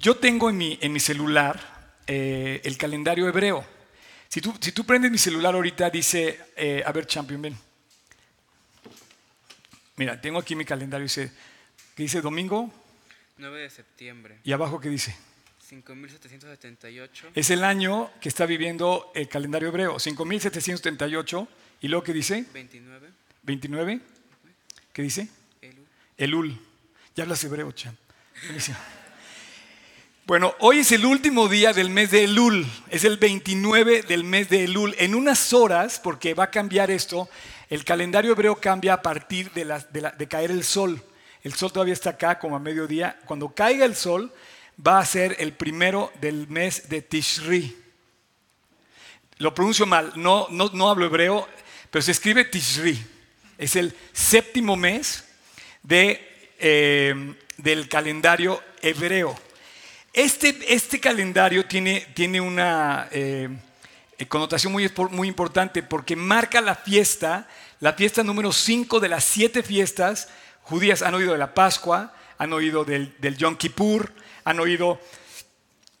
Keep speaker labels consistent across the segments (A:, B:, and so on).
A: Yo tengo en mi, en mi celular eh, el calendario hebreo. Si tú, si tú prendes mi celular ahorita, dice, eh, a ver, Champion, ven. Mira, tengo aquí mi calendario, dice, que dice domingo,
B: 9 de septiembre,
A: y abajo que dice.
B: 5778,
A: Es el año que está viviendo el calendario hebreo, 5778, y luego que dice,
B: 29,
A: 29, ¿qué dice?
B: Elul.
A: Elul. Ya hablas hebreo, Cham. Bueno, hoy es el último día del mes de Elul, es el 29 del mes de Elul. En unas horas, porque va a cambiar esto, el calendario hebreo cambia a partir de, caer el sol. El sol todavía está acá como a mediodía. Cuando caiga el sol, va a ser el primero del mes de Tishri. Lo pronuncio mal, no, no, hablo hebreo, pero se escribe Tishri. Es el séptimo mes eh, del calendario hebreo. Este, este calendario tiene, tiene una eh, eh, connotación muy, muy importante porque marca la fiesta, la fiesta número 5 de las siete fiestas judías. Han oído de la Pascua, han oído del, del Yom Kippur, han oído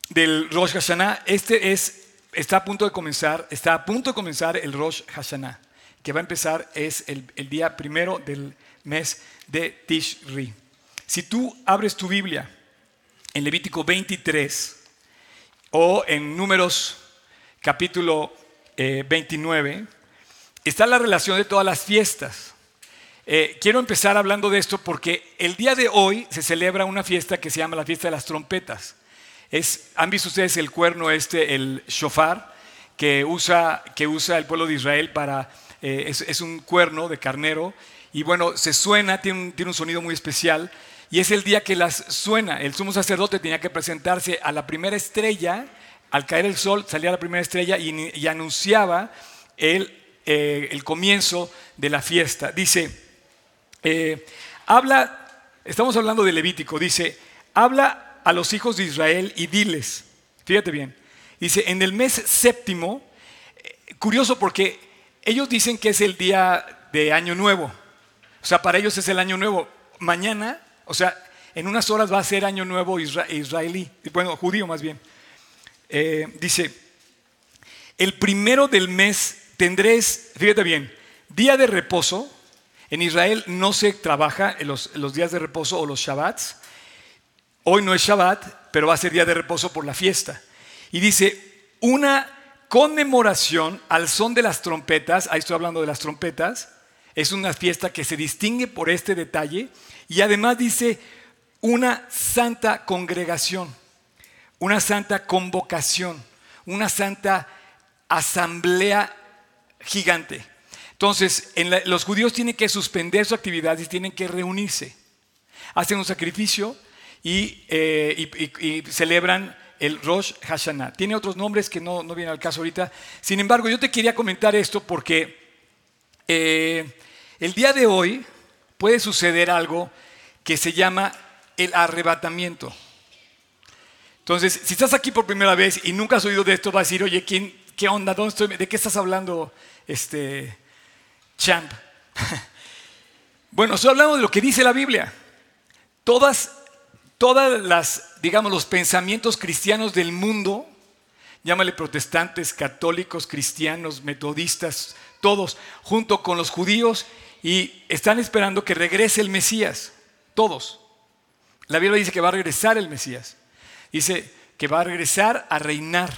A: del Rosh Hashanah. Este es, está a punto de comenzar, está a punto de comenzar el Rosh Hashanah, que va a empezar es el, el día primero del mes de Tishri. Si tú abres tu Biblia en Levítico 23 o en Números capítulo eh, 29, está la relación de todas las fiestas. Eh, quiero empezar hablando de esto porque el día de hoy se celebra una fiesta que se llama la fiesta de las trompetas. Es, ¿Han visto ustedes el cuerno este, el shofar, que usa, que usa el pueblo de Israel para... eh, es, un cuerno de carnero y bueno, se suena, tiene tiene un sonido muy especial y es el día que las suena. El sumo sacerdote tenía que presentarse a la primera estrella, al caer el sol salía la primera estrella y, anunciaba el, eh, el comienzo de la fiesta. Dice, eh, habla, estamos hablando de Levítico, dice, habla a los hijos de Israel y diles, fíjate bien, dice, en el mes séptimo, eh, curioso porque ellos dicen que es el día de Año Nuevo, o sea, para ellos es el Año Nuevo. Mañana, o sea, en unas horas va a ser Año Nuevo isra- israelí, bueno, judío más bien. Eh, dice, el primero del mes tendréis, fíjate bien, día de reposo. En Israel no se trabaja los, los días de reposo o los Shabbats. Hoy no es Shabbat, pero va a ser día de reposo por la fiesta. Y dice, una conmemoración al son de las trompetas, ahí estoy hablando de las trompetas, es una fiesta que se distingue por este detalle y además dice una santa congregación, una santa convocación, una santa asamblea gigante. Entonces, los judíos tienen que suspender su actividad y tienen que reunirse. Hacen un sacrificio y, eh, y celebran el Rosh Hashanah. Tiene otros nombres que no, no vienen al caso ahorita. Sin embargo, yo te quería comentar esto porque eh, el día de hoy puede suceder algo que se llama el arrebatamiento. Entonces, si estás aquí por primera vez y nunca has oído de esto, vas a decir, oye, ¿quién, ¿qué onda? ¿Dónde estoy? ¿De qué estás hablando, este, champ? bueno, estoy hablando de lo que dice la Biblia. Todas, todas las, digamos, los pensamientos cristianos del mundo, llámale protestantes, católicos, cristianos, metodistas, todos, junto con los judíos, y están esperando que regrese el Mesías, todos. La Biblia dice que va a regresar el Mesías. Dice que va a regresar a reinar.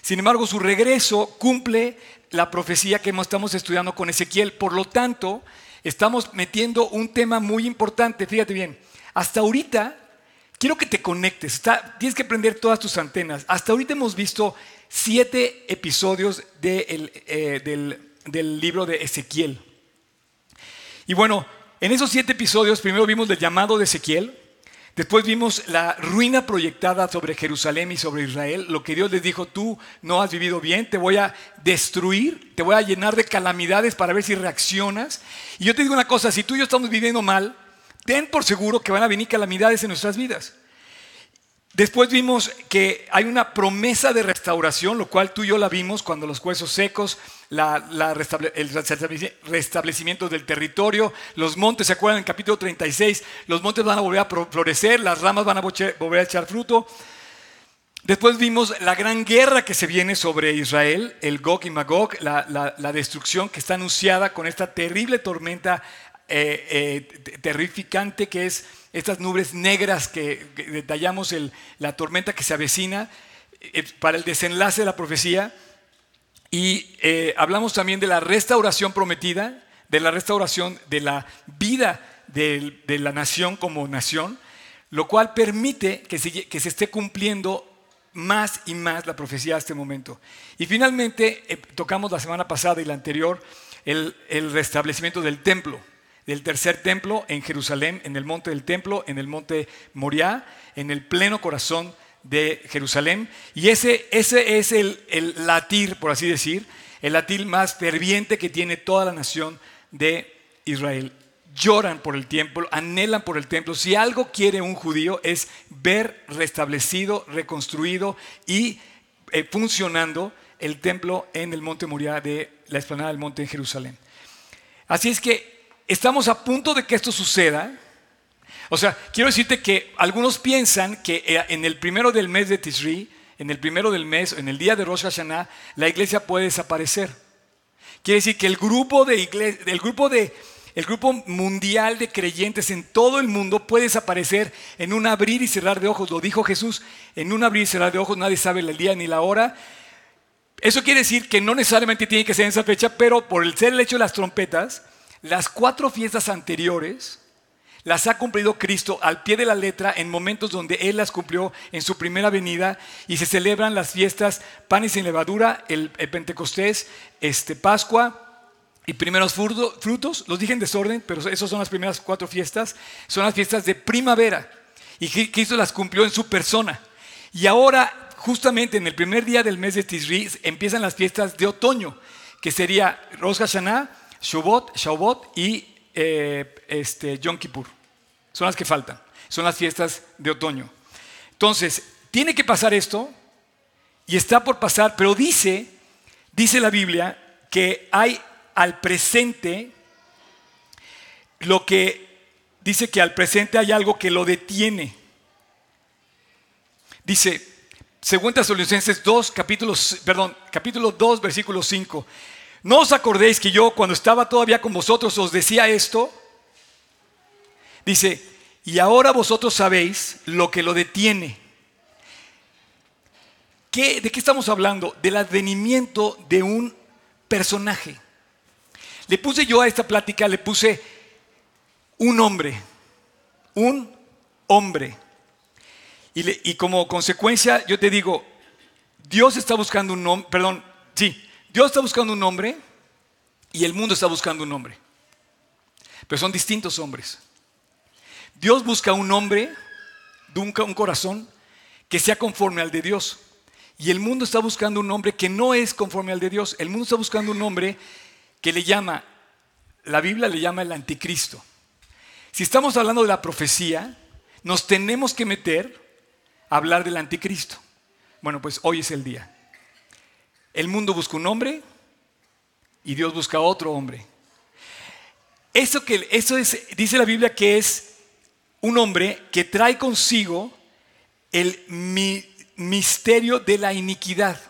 A: Sin embargo, su regreso cumple la profecía que estamos estudiando con Ezequiel. Por lo tanto, estamos metiendo un tema muy importante. Fíjate bien, hasta ahorita, quiero que te conectes. Tienes que prender todas tus antenas. Hasta ahorita hemos visto siete episodios eh, del, del libro de Ezequiel. Y bueno, en esos siete episodios, primero vimos el llamado de Ezequiel, después vimos la ruina proyectada sobre Jerusalén y sobre Israel, lo que Dios les dijo, tú no has vivido bien, te voy a destruir, te voy a llenar de calamidades para ver si reaccionas. Y yo te digo una cosa, si tú y yo estamos viviendo mal, ten por seguro que van a venir calamidades en nuestras vidas. Después vimos que hay una promesa de restauración, lo cual tú y yo la vimos cuando los huesos secos, restable- el restableci- restablecimiento del territorio, los montes, ¿se acuerdan en capítulo 36? Los montes van a volver a florecer, las ramas van a volver a echar fruto. Después vimos la gran guerra que se viene sobre Israel, el Gog y Magog, la, destrucción que está anunciada con esta terrible tormenta eh, eh, te- terrificante que es estas nubes negras que, detallamos, la tormenta que se avecina eh, para el desenlace de la profecía. Y eh, hablamos también de la restauración prometida, de la restauración de la vida de, la nación como nación, lo cual permite que se, esté cumpliendo más y más la profecía hasta este momento. Y finalmente eh, tocamos la semana pasada y la anterior el restablecimiento del templo, del tercer templo en Jerusalén, en el monte del templo, en el monte Moriah, en el pleno corazón de Jerusalén. Y ese, ese es el, el latir, por así decir, el latir más ferviente que tiene toda la nación de Israel. Lloran por el templo, anhelan por el templo. Si algo quiere un judío es ver restablecido, reconstruido y eh, funcionando el templo en el monte Moriah de la explanada del monte en Jerusalén. Así es que estamos a punto de que esto suceda. O sea, quiero decirte que algunos piensan que eh, en el primero del mes de Tishri, en el primero del mes, en el día de Rosh Hashanah, la iglesia puede desaparecer. Quiere decir que el grupo de igle- el grupo de el grupo mundial de creyentes en todo el mundo puede desaparecer en un abrir y cerrar de ojos. Lo dijo Jesús, en un abrir y cerrar de ojos nadie sabe el día ni la hora. Eso quiere decir que no necesariamente tiene que ser en esa fecha, pero por el ser el hecho de las trompetas, las cuatro fiestas anteriores las ha cumplido Cristo al pie de la letra en momentos donde Él las cumplió en su primera venida y se celebran las fiestas panes sin levadura, el, Pentecostés, este, Pascua y primeros fruto- frutos. Los dije en desorden, pero esas son las primeras cuatro fiestas. Son las fiestas de primavera y Cri- Cristo las cumplió en su persona. Y ahora, justamente en el primer día del mes de Tisri, empiezan las fiestas de otoño, que sería Rosh Hashanah, Shavuot, Shavuot y eh, este, Yom Kippur. Son las que faltan. Son las fiestas de otoño. Entonces, tiene que pasar esto y está por pasar, pero dice, dice la Biblia que hay al presente lo que dice que al presente hay algo que lo detiene. Dice, según Tesalonicenses 2, capítulo, perdón, capítulo 2, versículo 5. ¿No os acordéis que yo cuando estaba todavía con vosotros os decía esto? Dice, y ahora vosotros sabéis lo que lo detiene. ¿Qué- ¿De qué estamos hablando? Del advenimiento de un personaje. Le puse yo a esta plática, le puse un hombre, un hombre. Y, y como consecuencia, yo te digo, Dios está buscando un nombre, perdón, sí, Dios está buscando un hombre y el mundo está buscando un hombre. Pero son distintos hombres. Dios busca un hombre, un corazón que sea conforme al de Dios. Y el mundo está buscando un hombre que no es conforme al de Dios. El mundo está buscando un hombre que le llama, la Biblia le llama el anticristo. Si estamos hablando de la profecía, nos tenemos que meter a hablar del anticristo. Bueno, pues hoy es el día. El mundo busca un hombre y Dios busca otro hombre. Eso, que, eso es, dice la Biblia que es un hombre que trae consigo el mi- misterio de la iniquidad.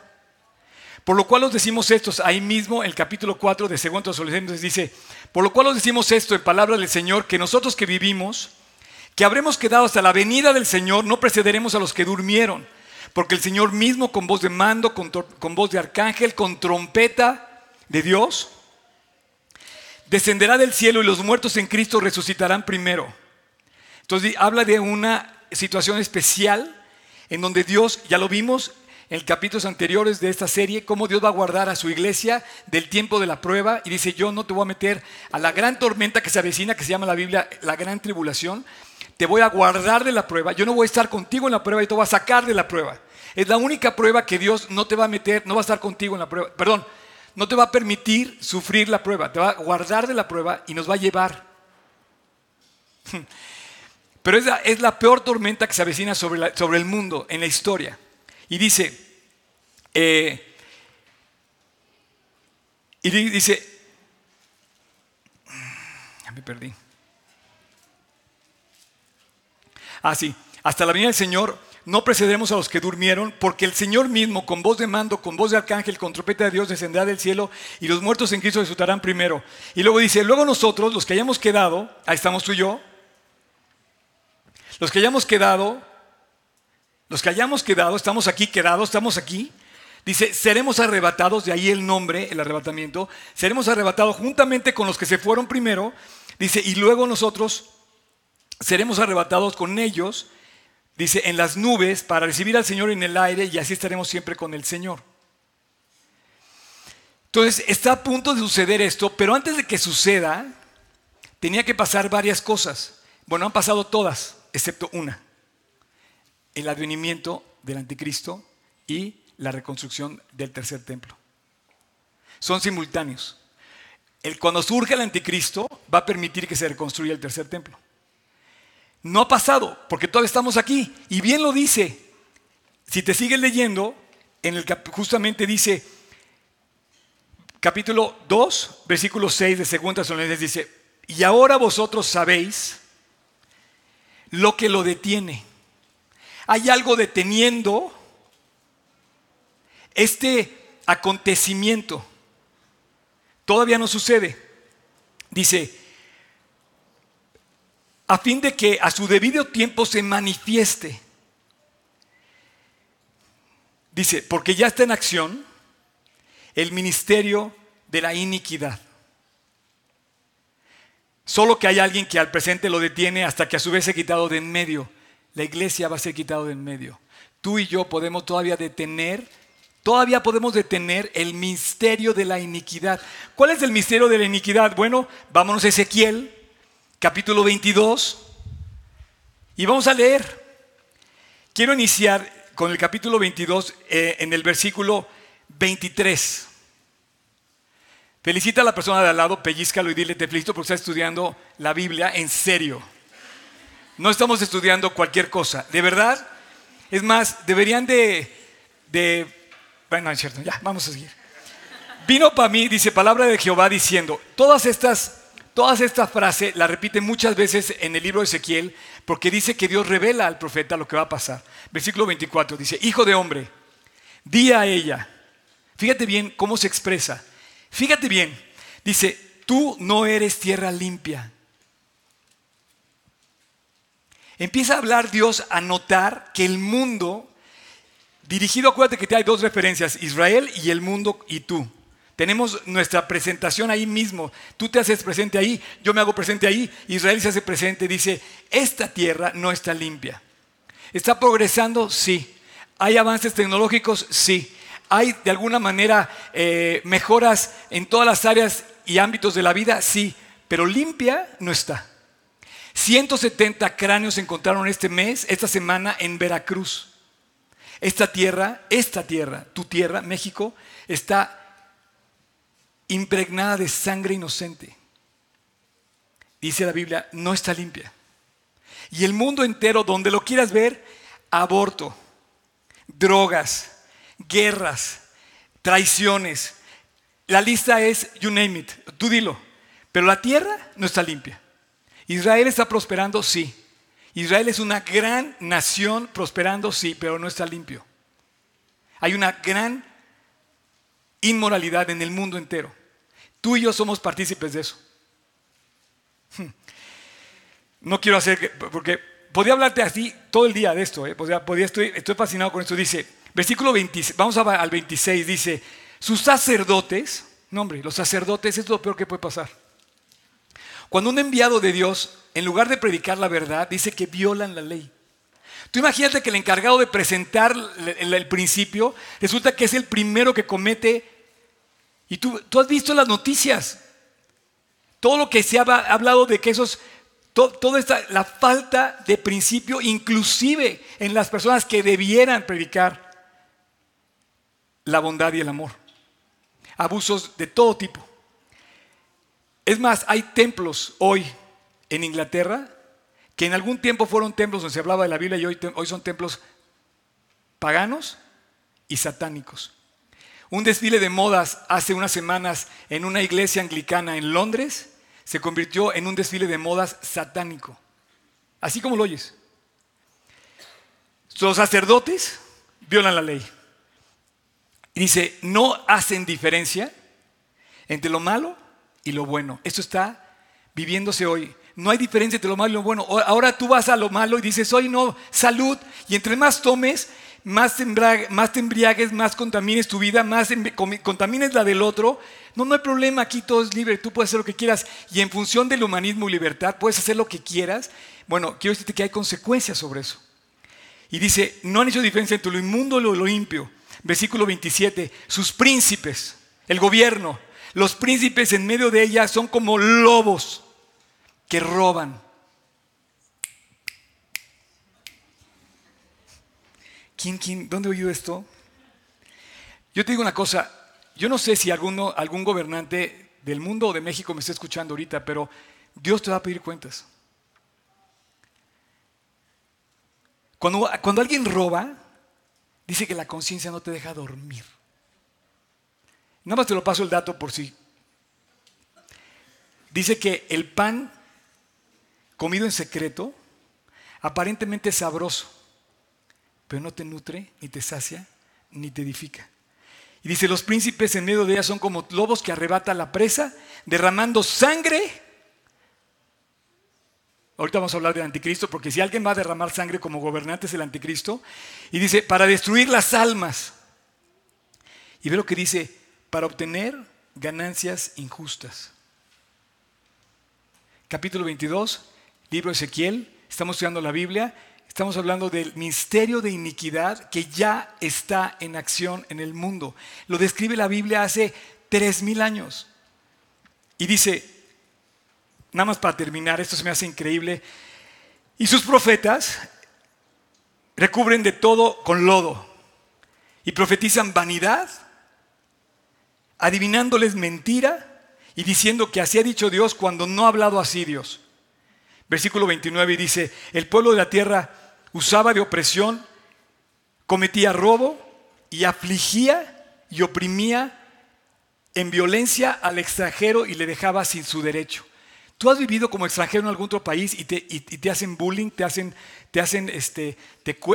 A: Por lo cual os decimos estos, ahí mismo el capítulo 4 de 2 Tesalonicenses dice, por lo cual os decimos esto en palabra del Señor, que nosotros que vivimos, que habremos quedado hasta la venida del Señor, no precederemos a los que durmieron, porque el Señor mismo con voz de mando, con, voz de arcángel, con trompeta de Dios, descenderá del cielo y los muertos en Cristo resucitarán primero. Entonces habla de una situación especial en donde Dios, ya lo vimos en capítulos anteriores de esta serie, cómo Dios va a guardar a su iglesia del tiempo de la prueba y dice, yo no te voy a meter a la gran tormenta que se avecina, que se llama la Biblia la gran tribulación, te voy a guardar de la prueba, yo no voy a estar contigo en la prueba y te voy a sacar de la prueba. Es la única prueba que Dios no te va a meter, no va a estar contigo en la prueba, perdón, no te va a permitir sufrir la prueba, te va a guardar de la prueba y nos va a llevar. Pero es la, es la peor tormenta que se avecina sobre, sobre el mundo en la historia. Y dice, eh, y di- dice, me perdí. Ah, sí. Hasta la venida del Señor no precederemos a los que durmieron, porque el Señor mismo, con voz de mando, con voz de arcángel, con trompeta de Dios, descenderá del cielo y los muertos en Cristo resucitarán primero. Y luego dice, luego nosotros, los que hayamos quedado, ahí estamos tú y yo, los que hayamos quedado, los que hayamos quedado, estamos aquí quedados, estamos aquí. Dice, seremos arrebatados, de ahí el nombre, el arrebatamiento, seremos arrebatados juntamente con los que se fueron primero. Dice, y luego nosotros seremos arrebatados con ellos, dice, en las nubes para recibir al Señor en el aire y así estaremos siempre con el Señor. Entonces, está a punto de suceder esto, pero antes de que suceda, tenía que pasar varias cosas. Bueno, han pasado todas, excepto una. El advenimiento del anticristo y la reconstrucción del tercer templo. Son simultáneos. El, cuando surge el anticristo, va a permitir que se reconstruya el tercer templo. No ha pasado, porque todavía estamos aquí. Y bien lo dice. Si te sigues leyendo, en el justamente dice, capítulo 2, versículo 6 de 2 Tesalonicenses dice, y ahora vosotros sabéis lo que lo detiene. Hay algo deteniendo este acontecimiento. Todavía no sucede. Dice, a fin de que a su debido tiempo se manifieste. Dice, porque ya está en acción el ministerio de la iniquidad. Solo que hay alguien que al presente lo detiene hasta que a su vez se quitado de en medio. La iglesia va a ser quitado de en medio. Tú y yo podemos todavía detener, todavía podemos detener el misterio de la iniquidad. ¿Cuál es el misterio de la iniquidad? Bueno, vámonos a Ezequiel, capítulo 22, y vamos a leer. Quiero iniciar con el capítulo 22 eh, en el versículo 23. Felicita a la persona de al lado, pellizcalo y dile, te felicito porque estás estudiando la Biblia en serio. No estamos estudiando cualquier cosa, de verdad. Es más, deberían de, de bueno, no es cierto, ya, vamos a seguir. Vino para mí, dice palabra de Jehová diciendo, todas estas, todas estas frases las repite muchas veces en el libro de Ezequiel porque dice que Dios revela al profeta lo que va a pasar. Versículo 24 dice, hijo de hombre, di a ella. Fíjate bien cómo se expresa. Fíjate bien, dice, tú no eres tierra limpia. Empieza a hablar Dios a notar que el mundo, dirigido, acuérdate que hay dos referencias, Israel y el mundo y tú. Tenemos nuestra presentación ahí mismo. Tú te haces presente ahí, yo me hago presente ahí, Israel se hace presente, dice, esta tierra no está limpia. ¿Está progresando? Sí. ¿Hay avances tecnológicos? Sí. ¿Hay de alguna manera eh, mejoras en todas las áreas y ámbitos de la vida? Sí. Pero limpia no está. 170 cráneos se encontraron este mes, esta semana en Veracruz. Esta tierra, esta tierra, tu tierra, México, está impregnada de sangre inocente. Dice la Biblia, no está limpia. Y el mundo entero, donde lo quieras ver, aborto, drogas, guerras, traiciones. La lista es, you name it, tú dilo. Pero la tierra no está limpia. Israel está prosperando, sí. Israel es una gran nación prosperando, sí, pero no está limpio. Hay una gran inmoralidad en el mundo entero. Tú y yo somos partícipes de eso. No quiero hacer, que, porque podía hablarte así todo el día de esto, ¿eh? podía, estoy, estoy fascinado con esto. Dice, versículo 26, vamos a, al 26, dice, sus sacerdotes, no hombre, los sacerdotes es lo peor que puede pasar. Cuando un enviado de Dios, en lugar de predicar la verdad, dice que violan la ley. Tú imagínate que el encargado de presentar el principio resulta que es el primero que comete. Y tú, tú has visto las noticias. Todo lo que se ha hablado de que esos, to, toda esta, la falta de principio, inclusive en las personas que debieran predicar la bondad y el amor. Abusos de todo tipo. Es más, hay templos hoy en Inglaterra que en algún tiempo fueron templos donde se hablaba de la Biblia y hoy, hoy son templos paganos y satánicos. Un desfile de modas hace unas semanas en una iglesia anglicana en Londres se convirtió en un desfile de modas satánico. Así como lo oyes. Los sacerdotes violan la ley. Y dice, no hacen diferencia entre lo malo y lo bueno. Esto está viviéndose hoy. No hay diferencia entre lo malo y lo bueno. Ahora tú vas a lo malo y dices, hoy no, salud. Y entre más tomes, más te, embriagues, más contamines tu vida, más contamines la del otro. No, no hay problema, aquí todo es libre, tú puedes hacer lo que quieras. Y en función del humanismo y libertad, puedes hacer lo que quieras. Bueno, quiero decirte que hay consecuencias sobre eso. Y dice, no han hecho diferencia entre lo inmundo y lo limpio. Versículo 27, sus príncipes, el gobierno, los príncipes en medio de ella son como lobos que roban. ¿Quién, quién, dónde he oído esto? Yo te digo una cosa, yo no sé si alguno, algún gobernante del mundo o de México me está escuchando ahorita, pero Dios te va a pedir cuentas. Cuando, cuando alguien roba, dice que la conciencia no te deja dormir. Nada más te lo paso el dato por si. Dice que el pan comido en secreto aparentemente sabroso pero no te nutre, ni te sacia, ni te edifica. Y dice, los príncipes en medio de ella son como lobos que arrebatan la presa, derramando sangre. Ahorita vamos a hablar del anticristo, porque si alguien va a derramar sangre como gobernante es el anticristo. Y dice, para destruir las almas. Y ve lo que dice, para obtener ganancias injustas. Capítulo 22, libro Ezequiel, estamos estudiando la Biblia Estamos hablando del misterio de iniquidad que ya está en acción en el mundo. Lo describe la Biblia hace tres mil años. Y dice, nada más para terminar, esto se me hace increíble, y sus profetas recubren de todo con lodo y profetizan vanidad, adivinándoles mentira y diciendo que así ha dicho Dios cuando no ha hablado así Dios. Versículo 29 dice, el pueblo de la tierra usaba de opresión, cometía robo y afligía y oprimía en violencia al extranjero y le dejaba sin su derecho. Tú has vivido como extranjero en algún otro país y te, hacen bullying, te hacen, te hacen, este,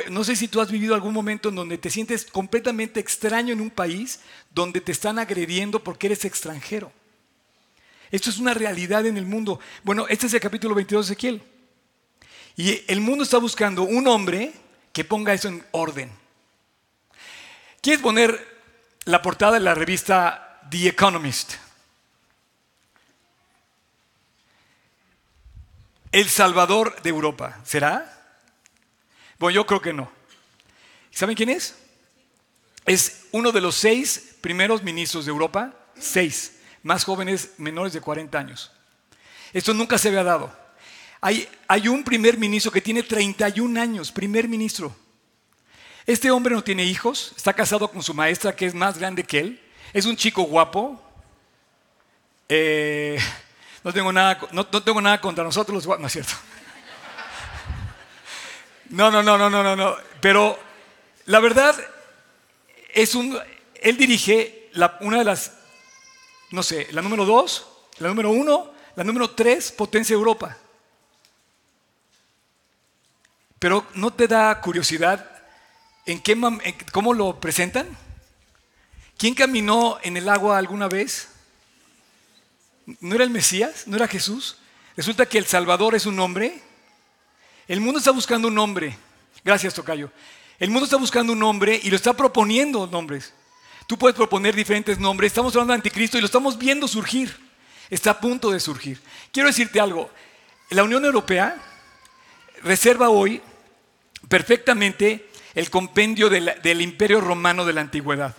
A: no sé si tú has vivido algún momento en donde te sientes completamente extraño en un país donde te están agrediendo porque eres extranjero. Esto es una realidad en el mundo. Bueno, este es el capítulo 22 de Ezequiel. Y el mundo está buscando un hombre que ponga eso en orden. ¿Quieres poner la portada de la revista The Economist? El Salvador de Europa. ¿Será? Bueno, yo creo que no. ¿Saben quién es? Es uno de los seis primeros ministros de Europa, seis, más jóvenes menores de 40 años. Esto nunca se había dado. Hay, un primer ministro que tiene 31 años, primer ministro. Este hombre no tiene hijos, está casado con su maestra que es más grande que él, es un chico guapo. Eh, no, tengo nada, no, tengo nada contra nosotros los guapos, no es cierto. No, no, no, no, no, no, no. Pero la verdad es un, él dirige una de las, no sé, la número dos, la número uno, la número tres, potencia Europa. Pero ¿no te da curiosidad en qué, cómo lo presentan? ¿Quién caminó en el agua alguna vez? ¿No era el Mesías? ¿No era Jesús? Resulta que el Salvador es un hombre. El mundo está buscando un hombre. Gracias, Tocayo. El mundo está buscando un nombre y lo está proponiendo nombres. Tú puedes proponer diferentes nombres. Estamos hablando de anticristo y lo estamos viendo surgir. Está a punto de surgir. Quiero decirte algo. La Unión Europea reserva hoy perfectamente el compendio del, imperio romano de la antigüedad.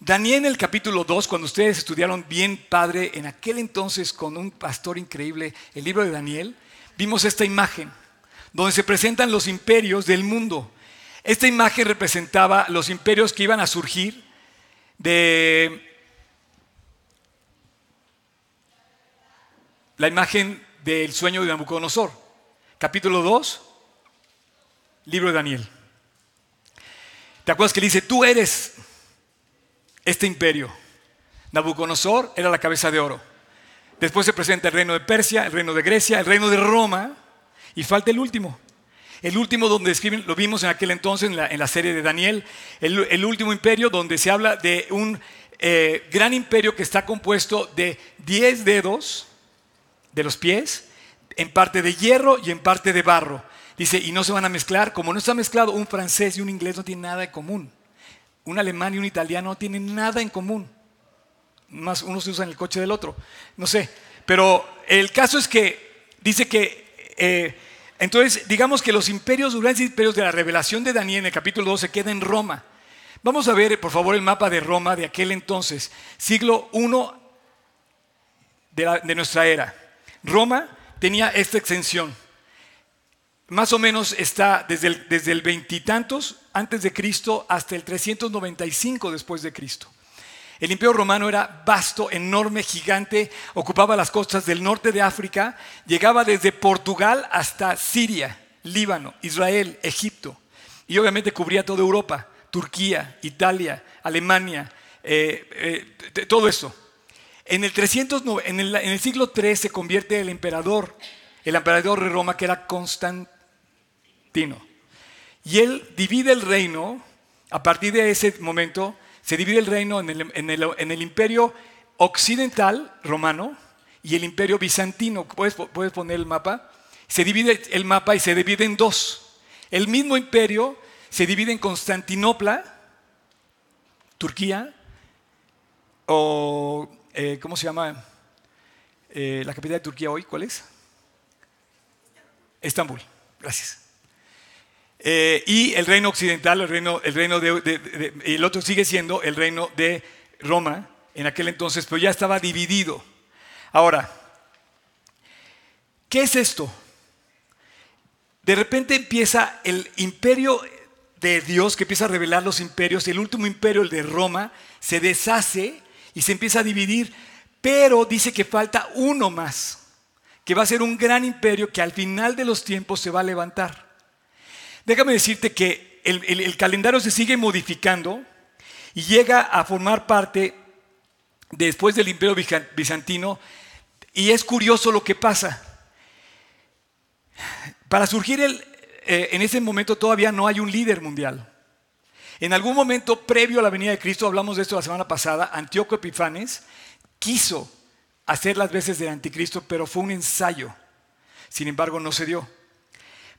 A: Daniel en el capítulo 2, cuando ustedes estudiaron bien padre, en aquel entonces con un pastor increíble, el libro de Daniel, vimos esta imagen, donde se presentan los imperios del mundo. Esta imagen representaba los imperios que iban a surgir de la imagen del sueño de Nabucodonosor. capítulo 2, libro de Daniel. ¿Te acuerdas que le dice, tú eres este imperio? Nabucodonosor era la cabeza de oro. Después se presenta el reino de Persia, el reino de Grecia, el reino de Roma, y falta el último. El último donde escriben, lo vimos en aquel entonces en la, serie de Daniel, el, último imperio donde se habla de un eh, gran imperio que está compuesto de 10 dedos de los pies, en parte de hierro y en parte de barro. Dice, y no se van a mezclar, como no está mezclado, un francés y un inglés no tienen nada en común. Un alemán y un italiano no tienen nada en común. Más uno se usa en el coche del otro. No sé. Pero el caso es que dice que, eh, entonces, digamos que los imperios, grandes imperios de la revelación de Daniel en el capítulo 2 se queda en Roma. Vamos a ver, por favor, el mapa de Roma de aquel entonces, siglo I de, de nuestra era. Roma tenía esta extensión. Más o menos está desde el, desde el veintitantos antes de Cristo hasta el 395 después de Cristo. El imperio romano era vasto, enorme, gigante, ocupaba las costas del norte de África, llegaba desde Portugal hasta Siria, Líbano, Israel, Egipto, y obviamente cubría toda Europa, Turquía, Italia, Alemania, eh, eh, todo eso. En el, 300, en, el, en el siglo III se convierte el emperador, el emperador de Roma, que era Constantino. Y él divide el reino, a partir de ese momento, se divide el reino en el, imperio occidental romano y el imperio bizantino. ¿Puedes, ¿Puedes poner el mapa? Se divide el mapa y se divide en dos. El mismo imperio se divide en Constantinopla, Turquía, o eh, ¿cómo se llama? Eh, la capital de Turquía hoy, ¿cuál es? Estambul, gracias. Eh, y el reino occidental, el reino, el reino de, el otro sigue siendo el reino de Roma en aquel entonces, pero ya estaba dividido. Ahora, ¿qué es esto? De repente empieza el imperio de Dios que empieza a revelar los imperios, el último imperio, el de Roma, se deshace y se empieza a dividir, pero dice que falta uno más, que va a ser un gran imperio que al final de los tiempos se va a levantar. Déjame decirte que el, calendario se sigue modificando y llega a formar parte después del imperio bizantino y es curioso lo que pasa. Para surgir eh, en ese momento todavía no hay un líder mundial. En algún momento previo a la venida de Cristo, hablamos de esto la semana pasada, Antíoco Epifanes quiso hacer las veces del anticristo, pero fue un ensayo. Sin embargo, no se dio.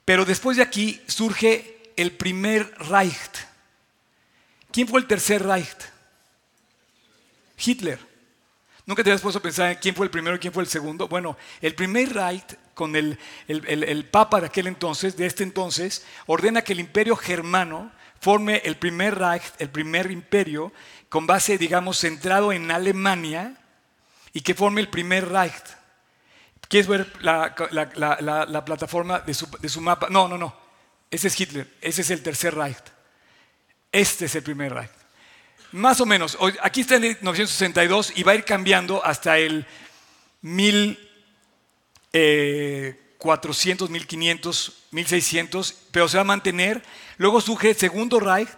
A: Pero después de aquí surge el primer Reich. ¿Quién fue el tercer Reich? Hitler. ¿Nunca te habías puesto a pensar en quién fue el primero y quién fue el segundo? Bueno, el primer Reich, con el, el, Papa de aquel entonces, de este entonces, ordena que el imperio germano forme el primer Reich, el primer imperio, con base, digamos, centrado en Alemania, y que forme el primer Reich. ¿Quieres ver la, plataforma de su, mapa? No, no, no. Ese es Hitler. Ese es el tercer Reich. Este es el primer Reich. Más o menos. Aquí está en 1962 y va a ir cambiando hasta el 1400, 1500, 1600, pero se va a mantener. Luego surge el segundo Reich,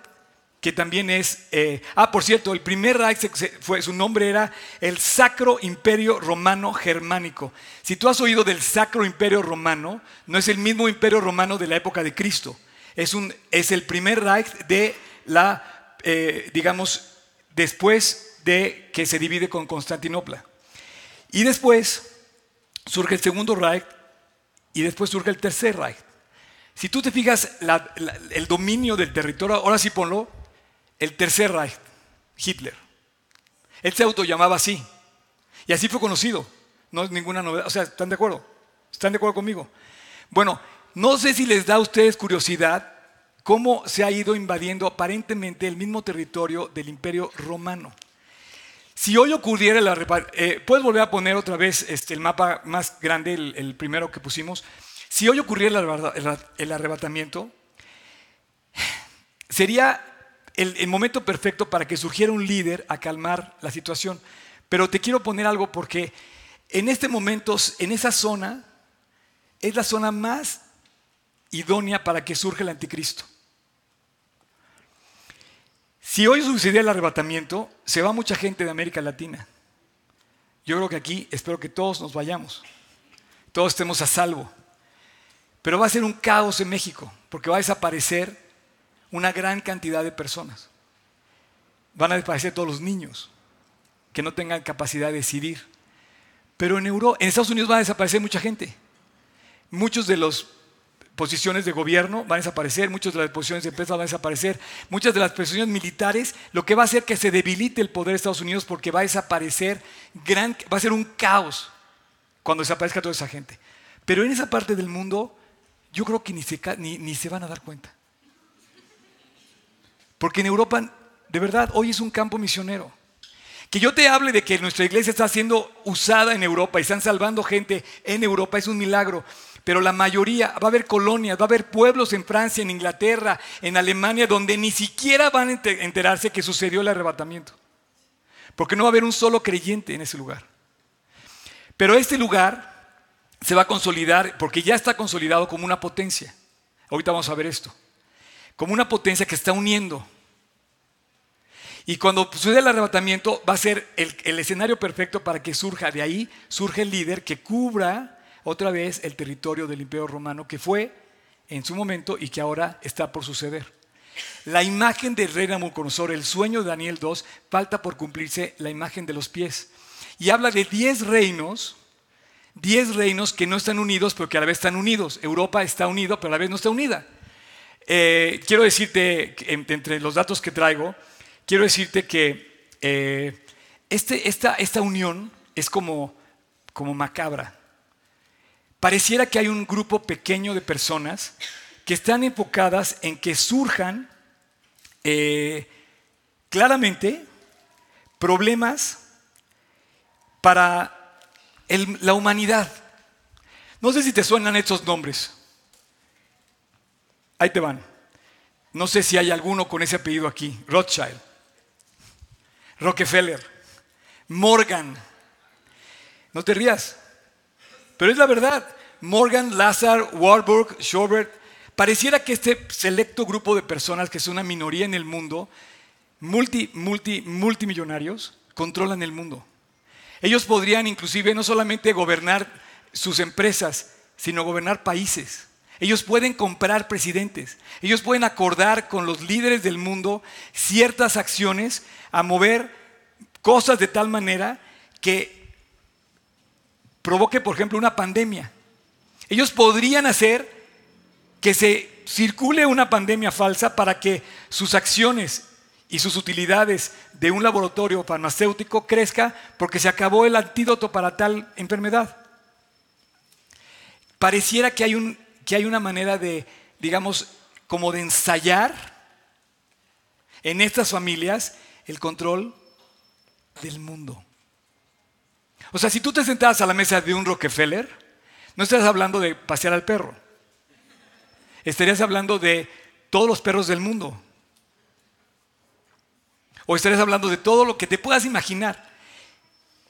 A: que también es... Eh, ah, por cierto, el primer Reich, fue, su nombre era el Sacro Imperio Romano Germánico. Si tú has oído del Sacro Imperio Romano, no es el mismo Imperio Romano de la época de Cristo. Es, un, es el primer Reich de la, eh, digamos, después de que se divide con Constantinopla. Y después surge el segundo Reich y después surge el tercer Reich. Si tú te fijas el dominio del territorio, ahora sí ponlo, el tercer Reich, Hitler. Él se autollamaba así. Y así fue conocido. No es ninguna novedad. O sea, ¿están de acuerdo? ¿Están de acuerdo conmigo? Bueno, no sé si les da a ustedes curiosidad cómo se ha ido invadiendo aparentemente el mismo territorio del imperio romano. Si hoy ocurriera la... Eh, ¿Puedes volver a poner otra vez este, el mapa más grande, el, primero que pusimos? Si hoy ocurriera el arrebatamiento, sería el, momento perfecto para que surgiera un líder a calmar la situación. Pero te quiero poner algo porque en este momento, en esa zona, es la zona más idónea para que surja el anticristo. Si hoy sucediera el arrebatamiento, se va mucha gente de América Latina. Yo creo que aquí espero que todos nos vayamos, todos estemos a salvo. Pero va a ser un caos en México, porque va a desaparecer una gran cantidad de personas. Van a desaparecer todos los niños que no tengan capacidad de decidir. Pero en, Euro, en Estados Unidos va a desaparecer mucha gente. Muchos de los posiciones de gobierno van a desaparecer, muchas de las posiciones de empresa van a desaparecer, muchas de las posiciones militares, lo que va a hacer que se debilite el poder de Estados Unidos porque va a desaparecer, gran, va a ser un caos cuando desaparezca toda esa gente. Pero en esa parte del mundo, yo creo que ni se, ni se van a dar cuenta. Porque en Europa, de verdad, hoy es un campo misionero. Que yo te hable de que nuestra iglesia está siendo usada en Europa y están salvando gente en Europa es un milagro pero la mayoría, va a haber colonias, va a haber pueblos en Francia, en Inglaterra, en Alemania, donde ni siquiera van a enterarse que sucedió el arrebatamiento. Porque no va a haber un solo creyente en ese lugar. Pero este lugar se va a consolidar, porque ya está consolidado como una potencia. Ahorita vamos a ver esto. Como una potencia que está uniendo. Y cuando sucede el arrebatamiento, va a ser el, escenario perfecto para que surja de ahí, surge el líder que cubra otra vez el territorio del Imperio Romano que fue en su momento y que ahora está por suceder. La imagen del rey Nabucodonosor, el sueño de Daniel 2, falta por cumplirse la imagen de los pies. Y habla de 10 reinos, 10 reinos que no están unidos, pero que a la vez están unidos. Europa está unida, pero a la vez no está unida. Eh, quiero decirte, entre los datos que traigo, quiero decirte que eh, este, esta, esta unión es como, como macabra. Pareciera que hay un grupo pequeño de personas que están enfocadas en que surjan eh, claramente problemas para la humanidad. No sé si te suenan estos nombres. Ahí te van. No sé si hay alguno con ese apellido aquí. Rothschild, Rockefeller, Morgan. No te rías. Pero es la verdad. Morgan, Lazar, Warburg, Schobert, pareciera que este selecto grupo de personas, que es una minoría en el mundo, multi, multi, multimillonarios, controlan el mundo. Ellos podrían inclusive no solamente gobernar sus empresas, sino gobernar países. Ellos pueden comprar presidentes. Ellos pueden acordar con los líderes del mundo ciertas acciones a mover cosas de tal manera que provoque, por ejemplo, una pandemia. Ellos podrían hacer que se circule una pandemia falsa para que sus acciones y sus utilidades de un laboratorio farmacéutico crezca porque se acabó el antídoto para tal enfermedad. Pareciera que hay, un, que hay una manera de, digamos, como de ensayar en estas familias el control del mundo. O sea, si tú te sentabas a la mesa de un Rockefeller, no estás hablando de pasear al perro. Estarías hablando de todos los perros del mundo. O estarías hablando de todo lo que te puedas imaginar.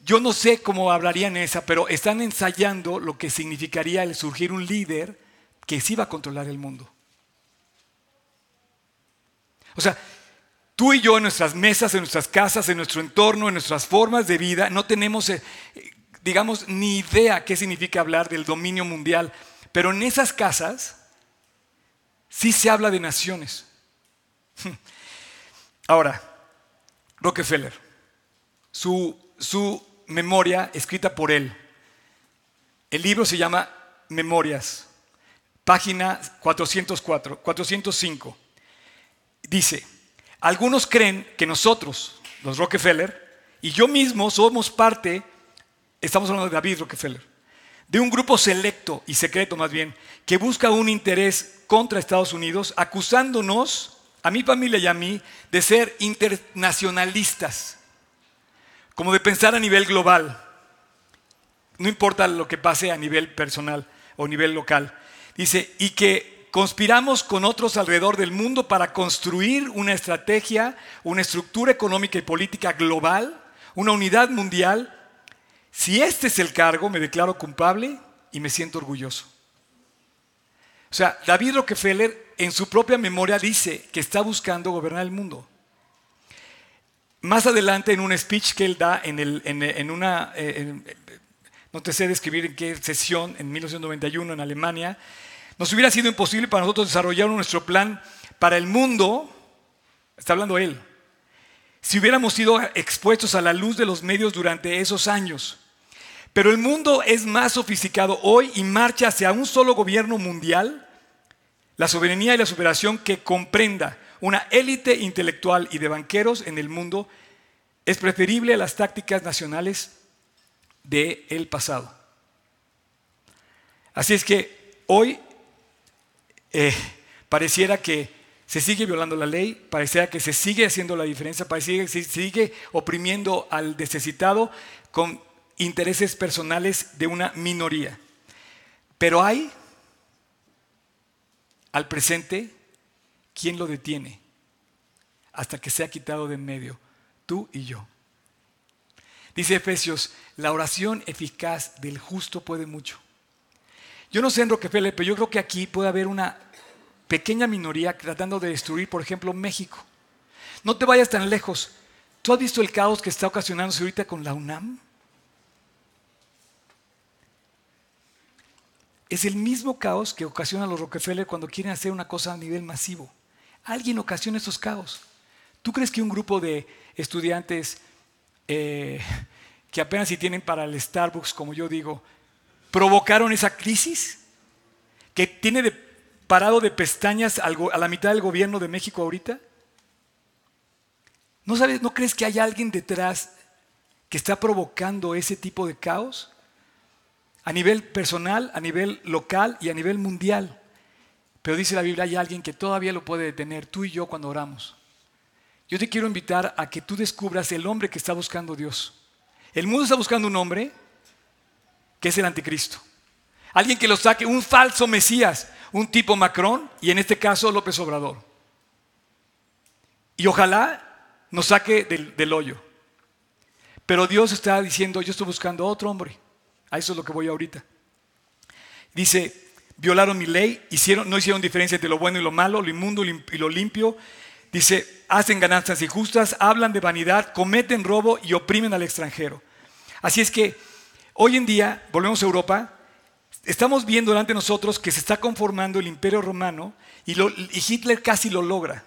A: Yo no sé cómo hablarían esa, pero están ensayando lo que significaría el surgir un líder que sí va a controlar el mundo. O sea, Tú y yo en nuestras mesas, en nuestras casas, en nuestro entorno, en nuestras formas de vida, no tenemos, eh, digamos, ni idea qué significa hablar del dominio mundial. Pero en esas casas sí se habla de naciones. Ahora, Rockefeller, su, su memoria escrita por él. El libro se llama Memorias, página 404, 405. Dice, algunos creen que nosotros, los Rockefeller, y yo mismo somos parte, estamos hablando de David Rockefeller, de un grupo selecto y secreto más bien, que busca un interés contra Estados Unidos, acusándonos, a mi familia y a mí, de ser internacionalistas, como de pensar a nivel global. No importa lo que pase a nivel personal o nivel local. Dice, y que Conspiramos con otros alrededor del mundo para construir una estrategia, una estructura económica y política global, una unidad mundial. Si este es el cargo, me declaro culpable y me siento orgulloso. O sea, David Rockefeller en su propia memoria dice que está buscando gobernar el mundo. Más adelante, en un speech que él da en, el, una, eh, no te sé describir en qué sesión, en 1991 en Alemania, nos hubiera sido imposible para nosotros desarrollar nuestro plan para el mundo, está hablando él, si hubiéramos sido expuestos a la luz de los medios durante esos años. Pero el mundo es más sofisticado hoy y marcha hacia un solo gobierno mundial, la soberanía y la superación que comprenda una élite intelectual y de banqueros en el mundo es preferible a las tácticas nacionales del pasado. Así es que hoy eh, pareciera que se sigue violando la ley, pareciera que se sigue haciendo la diferencia, pareciera que se sigue oprimiendo al necesitado con intereses personales de una minoría. Pero hay al presente quien lo detiene hasta que sea quitado de en medio, tú y yo. Dice Efesios, la oración eficaz del justo puede mucho. Yo no sé en Rockefeller, pero yo creo que aquí puede haber una pequeña minoría tratando de destruir, por ejemplo, México. No te vayas tan lejos. ¿Tú has visto el caos que está ocasionándose ahorita con la UNAM? Es el mismo caos que ocasiona los Rockefeller cuando quieren hacer una cosa a nivel masivo. Alguien ocasiona esos caos. ¿Tú crees que un grupo de estudiantes eh, que apenas si tienen para el Starbucks, como yo digo, provocaron esa crisis que tiene de, parado de pestañas a la mitad del gobierno de México ahorita? ¿No, sabes, ¿No crees que hay alguien detrás que está provocando ese tipo de caos? A nivel personal, a nivel local y a nivel mundial. Pero dice la Biblia, hay alguien que todavía lo puede detener, tú y yo cuando oramos. Yo te quiero invitar a que tú descubras el hombre que está buscando Dios. El mundo está buscando un hombre que es el anticristo. Alguien que lo saque, un falso Mesías, un tipo Macron y en este caso López Obrador. Y ojalá nos saque del, hoyo. Pero Dios está diciendo, yo estoy buscando a otro hombre. A eso es lo que voy ahorita. Dice, violaron mi ley, hicieron, no hicieron diferencia entre lo bueno y lo malo, lo inmundo y lo limpio, Dice, hacen ganancias injustas, hablan de vanidad, cometen robo y oprimen al extranjero. Así es que hoy en día, volvemos a Europa, estamos viendo delante de nosotros que se está conformando el imperio romano y, Hitler casi lo logra.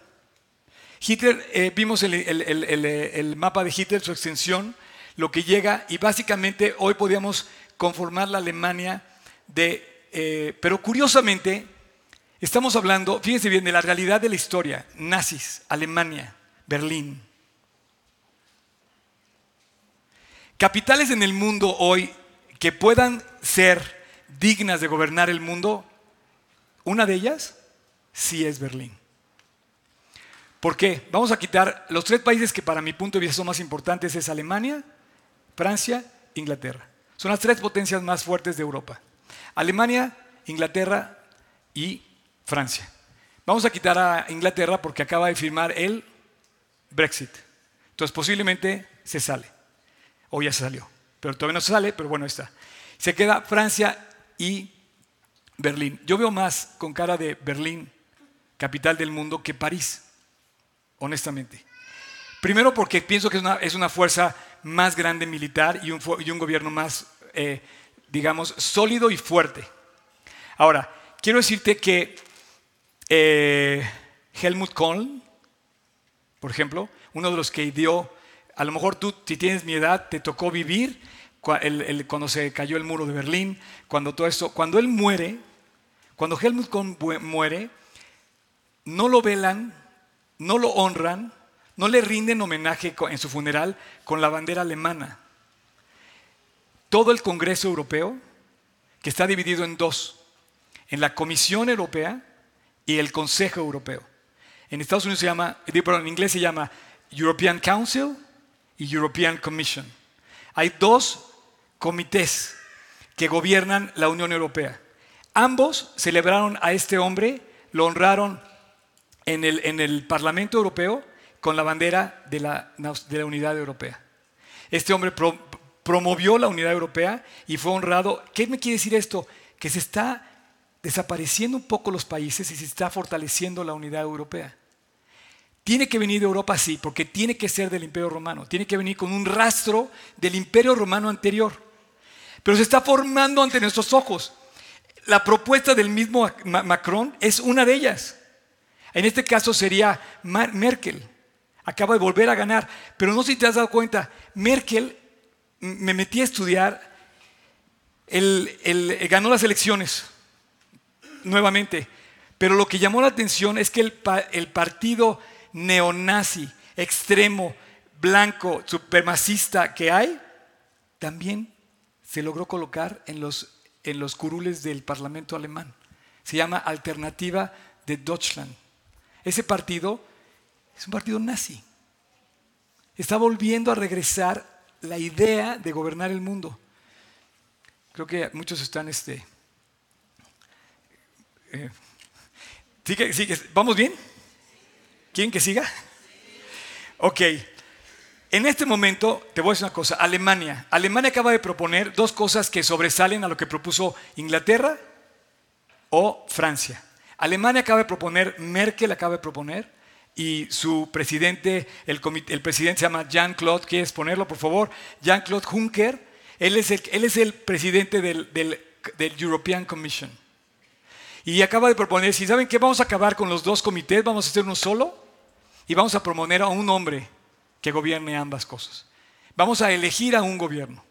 A: Hitler, eh, vimos el, mapa de Hitler, su extensión, lo que llega y básicamente hoy podíamos conformar la Alemania de... Eh, pero curiosamente, Estamos hablando, fíjense bien, de la realidad de la historia. Nazis, Alemania, Berlín. Capitales en el mundo hoy que puedan ser dignas de gobernar el mundo, una de ellas sí es Berlín. ¿Por qué? Vamos a quitar los tres países que para mi punto de vista son más importantes, es Alemania, Francia, Inglaterra. Son las tres potencias más fuertes de Europa. Alemania, Inglaterra y Francia. Vamos a quitar a Inglaterra porque acaba de firmar el Brexit. Entonces posiblemente se sale. O ya se salió. Pero todavía no se sale, pero bueno, está. Se queda Francia y Berlín. Yo veo más con cara de Berlín, capital del mundo, que París, honestamente. Primero porque pienso que es una, fuerza más grande militar y un, y un gobierno más, eh, digamos, sólido y fuerte. Ahora, quiero decirte que eh, Helmut Kohl, por ejemplo, uno de los que dio, a lo mejor tú, si tienes mi edad, te tocó vivir cuando se cayó el muro de Berlín, cuando todo esto, cuando él muere, cuando Helmut Kohl muere, no lo velan, no lo honran, no le rinden homenaje en su funeral con la bandera alemana. Todo el Congreso Europeo, que está dividido en dos, en la Comisión Europea y el Consejo Europeo. En Estados Unidos se llama, en inglés se llama European Council y European Commission. Hay dos comités que gobiernan la Unión Europea. Ambos celebraron a este hombre, lo honraron en el, en el Parlamento Europeo con la bandera de la, de la Unidad Europea. Este hombre promovió la Unidad Europea y fue honrado. ¿Qué me quiere decir esto? Que se está desapareciendo un poco los países y se está fortaleciendo la unidad europea. Tiene que venir de Europa, sí, porque tiene que ser del Imperio Romano, tiene que venir con un rastro del Imperio Romano anterior. Pero se está formando ante nuestros ojos. La propuesta del mismo Macron es una de ellas. En este caso sería Merkel. Acaba de volver a ganar. Pero no sé si te has dado cuenta, Merkel, me metí a estudiar, él, ganó las elecciones nuevamente. Pero lo que llamó la atención es que el, partido neonazi, extremo, blanco, supremacista que hay, también se logró colocar en los, en los curules del Parlamento alemán. Se llama Alternativa de Deutschland. Ese partido es un partido nazi. Está volviendo a regresar la idea de gobernar el mundo. Creo que muchos están este. Eh, ¿Vamos bien? ¿Quieren que siga? Ok. En este momento, te voy a decir una cosa, Alemania. Alemania acaba de proponer dos cosas que sobresalen a lo que propuso Inglaterra o Francia. Alemania acaba de proponer, Merkel acaba de proponer, y su presidente, el, presidente se llama Jean-Claude, ¿quieres ponerlo por favor? Jean-Claude Juncker, él es el, él es el presidente del, del, del European Commission. Y acaba de proponer, si saben que vamos a acabar con los dos comités, vamos a hacer uno solo y vamos a proponer a un hombre que gobierne ambas cosas. Vamos a elegir a un gobierno.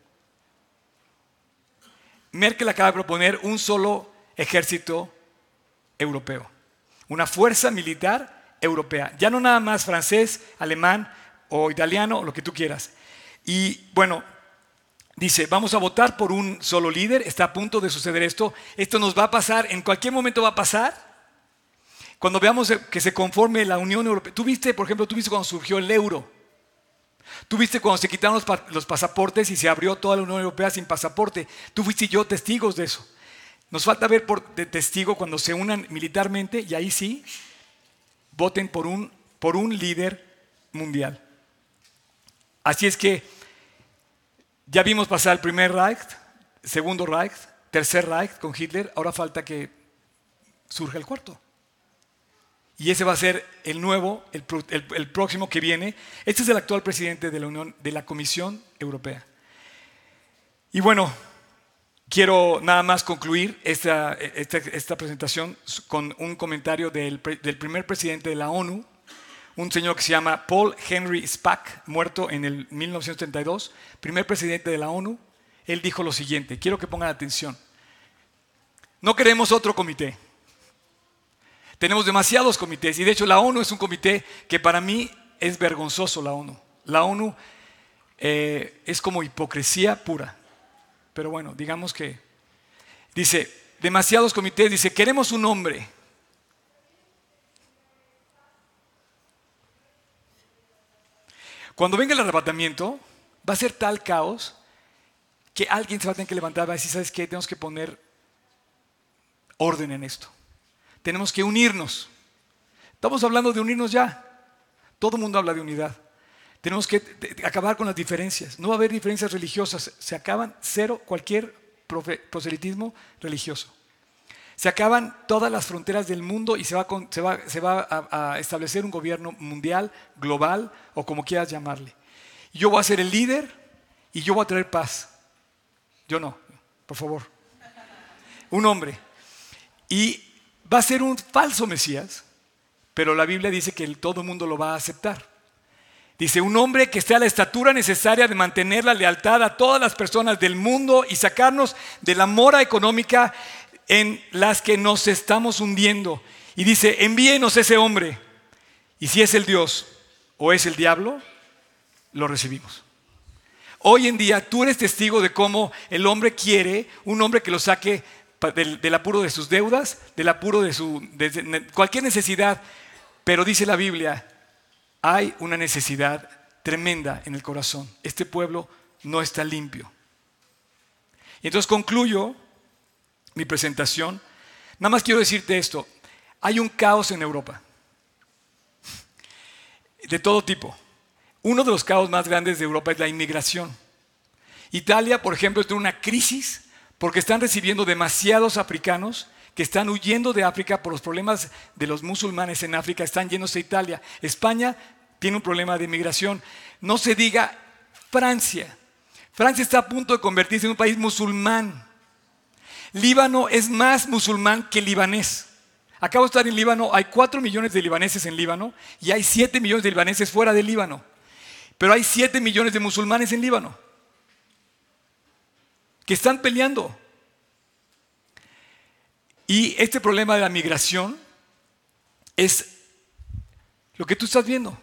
A: Merkel acaba de proponer un solo ejército europeo, una fuerza militar europea, ya no nada más francés, alemán o italiano, lo que tú quieras. Y bueno, dice, vamos a votar por un solo líder, está a punto de suceder esto, esto nos va a pasar, en cualquier momento va a pasar. Cuando veamos que se conforme la Unión Europea, tú viste, por ejemplo, tú viste cuando surgió el euro. Tú viste cuando se quitaron los, pasaportes y se abrió toda la Unión Europea sin pasaporte. Tú fuiste y yo testigos de eso. Nos falta ver por de testigo cuando se unan militarmente y ahí sí voten por un, por un líder mundial. Así es que ya vimos pasar el primer Reich, segundo Reich, tercer Reich con Hitler, ahora falta que surja el cuarto. Y ese va a ser el nuevo, el, próximo que viene. Este es el actual presidente de la, Unión, de la Comisión Europea. Y bueno, quiero nada más concluir esta, esta, presentación con un comentario del, del, primer presidente de la ONU, un señor que se llama Paul Henry Spack, muerto en el 1932, primer presidente de la ONU. Él dijo lo siguiente, quiero que pongan atención. No queremos otro comité. Tenemos demasiados comités y de hecho la ONU es un comité que para mí es vergonzoso la ONU. La ONU eh, es como hipocresía pura. Pero bueno, digamos que dice, demasiados comités, dice, queremos un hombre. Cuando venga el arrebatamiento, va a ser tal caos que alguien se va a tener que levantar y va a decir, ¿sabes qué? Tenemos que poner orden en esto tenemos que unirnos. Estamos hablando de unirnos ya. Todo el mundo habla de unidad. Tenemos que acabar con las diferencias. No va a haber diferencias religiosas. Se acaban cero cualquier proselitismo religioso. Se acaban todas las fronteras del mundo y se va, a, a, establecer un gobierno mundial, global o como quieras llamarle. Yo voy a ser el líder y yo voy a traer paz. Yo no, por favor. Un hombre. Y va a ser un falso Mesías, pero la Biblia dice que todo el mundo lo va a aceptar. Dice, un hombre que esté a la estatura necesaria de mantener la lealtad a todas las personas del mundo y sacarnos de la mora económica en las que nos estamos hundiendo. Y dice, envíenos ese hombre. Y si es el Dios o es el diablo, lo recibimos. Hoy en día tú eres testigo de cómo el hombre quiere un hombre que lo saque del, apuro de sus deudas, del apuro de, su, cualquier necesidad. Pero dice la Biblia, hay una necesidad tremenda en el corazón. Este pueblo no está limpio. Y entonces concluyo mi presentación. Nada más quiero decirte esto. Hay un caos en Europa. De todo tipo. Uno de los caos más grandes de Europa es la inmigración. Italia, por ejemplo, tiene una crisis porque están recibiendo demasiados africanos que están huyendo de África por los problemas de los musulmanes en África, están yéndose a Italia. España tiene un problema de inmigración. No se diga Francia. Francia está a punto de convertirse en un país musulmán. Líbano es más musulmán que libanés. Acabo de estar en Líbano, hay 4 millones de libaneses en Líbano y hay 7 millones de libaneses fuera de Líbano. Pero hay 7 millones de musulmanes en Líbano que están peleando. Y este problema de la migración es lo que tú estás viendo.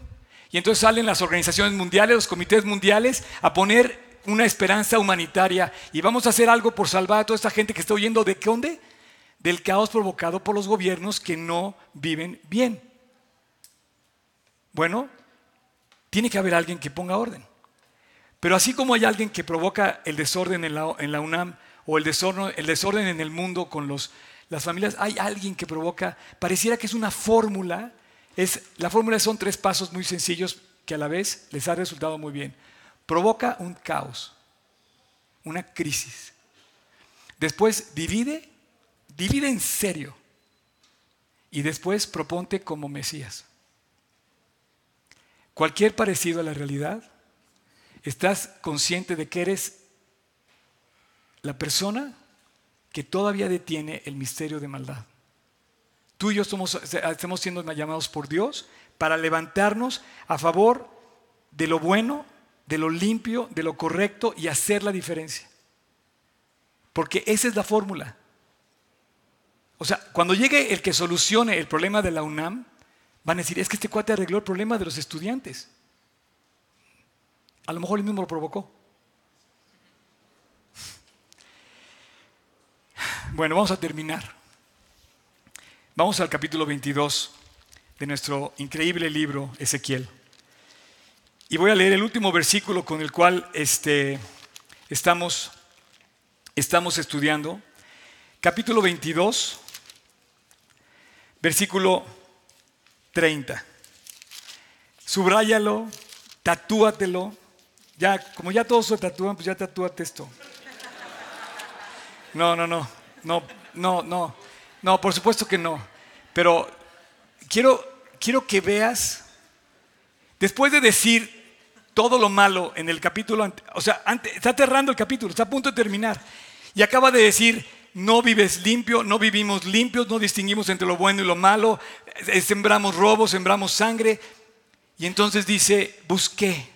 A: Y entonces salen las organizaciones mundiales, los comités mundiales, a poner una esperanza humanitaria y vamos a hacer algo por salvar a toda esta gente que está huyendo de dónde? Del caos provocado por los gobiernos que no viven bien. Bueno, tiene que haber alguien que ponga orden. Pero así como hay alguien que provoca el desorden en la, UNAM o el desorden, el desorden en el mundo con los, las familias, hay alguien que provoca, pareciera que es una fórmula, es, la fórmula son tres pasos muy sencillos que a la vez les ha resultado muy bien provoca un caos, una crisis. Después divide, divide en serio. Y después proponte como Mesías. Cualquier parecido a la realidad, estás consciente de que eres la persona que todavía detiene el misterio de maldad. Tú y yo somos, estamos siendo llamados por Dios para levantarnos a favor de lo bueno de lo limpio, de lo correcto y hacer la diferencia. Porque esa es la fórmula. O sea, cuando llegue el que solucione el problema de la UNAM, van a decir, es que este cuate arregló el problema de los estudiantes. A lo mejor él mismo lo provocó. Bueno, vamos a terminar. Vamos al capítulo 22 de nuestro increíble libro Ezequiel. Y voy a leer el último versículo con el cual este, estamos, estamos estudiando. Capítulo 22, versículo 30. Subráyalo, tatúatelo. Ya, como ya todos se tatúan, pues ya tatúate esto. No, no, no, no, no, no, no, por supuesto que no. Pero quiero, quiero que veas, después de decir todo lo malo en el capítulo, o sea, está aterrando el capítulo, está a punto de terminar. Y acaba de decir, no vives limpio, no vivimos limpios, no distinguimos entre lo bueno y lo malo, eh, sembramos robo, sembramos sangre. Y entonces dice, busqué.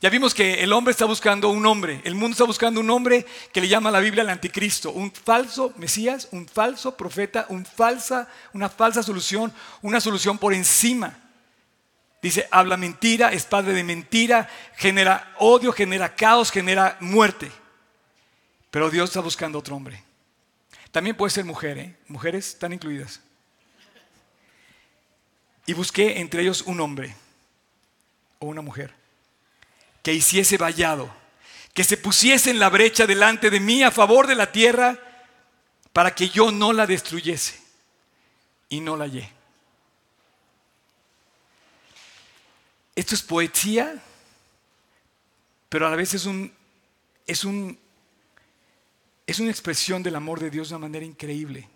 A: Ya vimos que el hombre está buscando un hombre, el mundo está buscando un hombre que le llama a la Biblia el anticristo, un falso Mesías, un falso profeta, un falsa, una falsa solución, una solución por encima Dice, habla mentira, es padre de mentira, genera odio, genera caos, genera muerte. Pero Dios está buscando otro hombre. También puede ser mujer, ¿eh? Mujeres están incluidas. Y busqué entre ellos un hombre o una mujer que hiciese vallado, que se pusiese en la brecha delante de mí a favor de la tierra para que yo no la destruyese. Y no la hallé. Esto es poesía, pero a la vez es, un, es, un, es una expresión del amor de Dios de una manera increíble.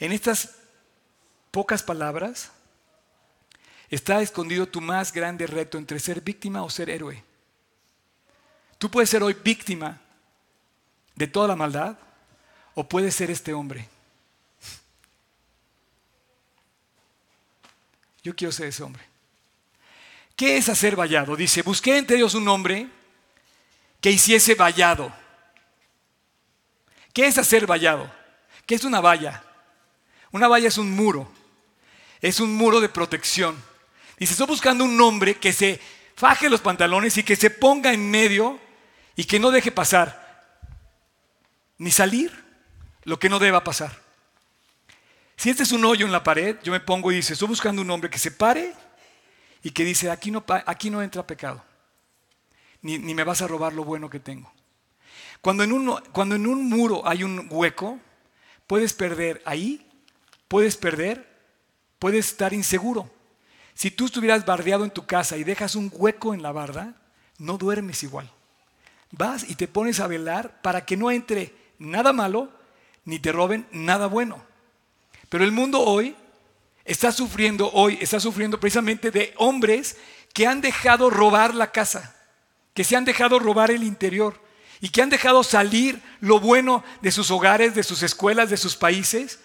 A: En estas pocas palabras está escondido tu más grande reto entre ser víctima o ser héroe. Tú puedes ser hoy víctima de toda la maldad o puedes ser este hombre. Yo quiero ser ese hombre. ¿Qué es hacer vallado? Dice, busqué entre ellos un hombre que hiciese vallado. ¿Qué es hacer vallado? ¿Qué es una valla? Una valla es un muro, es un muro de protección. Dice, estoy buscando un hombre que se faje los pantalones y que se ponga en medio y que no deje pasar ni salir lo que no deba pasar. Si este es un hoyo en la pared, yo me pongo y dice, estoy buscando un hombre que se pare y que dice, aquí no, aquí no entra pecado, ni, me vas a robar lo bueno que tengo. Cuando en, un, cuando en un muro hay un hueco, puedes perder ahí, puedes perder, puedes estar inseguro. Si tú estuvieras bardeado en tu casa y dejas un hueco en la barda, no duermes igual. Vas y te pones a velar para que no entre nada malo ni te roben nada bueno. Pero el mundo hoy está sufriendo, hoy está sufriendo precisamente de hombres que han dejado robar la casa, que se han dejado robar el interior y que han dejado salir lo bueno de sus hogares, de sus escuelas, de sus países,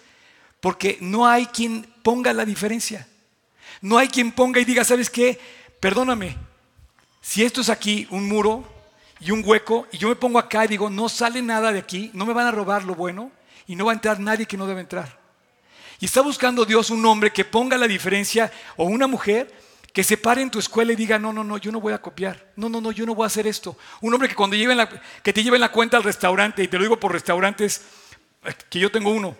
A: porque no hay quien ponga la diferencia. No hay quien ponga y diga, ¿sabes qué? Perdóname, si esto es aquí un muro y un hueco y yo me pongo acá y digo, no sale nada de aquí, no me van a robar lo bueno y no va a entrar nadie que no debe entrar. Y está buscando Dios un hombre que ponga la diferencia o una mujer que se pare en tu escuela y diga, no, no, no, yo no voy a copiar. No, no, no, yo no voy a hacer esto. Un hombre que cuando lleve que te lleve la cuenta al restaurante, y te lo digo por restaurantes, que yo tengo uno.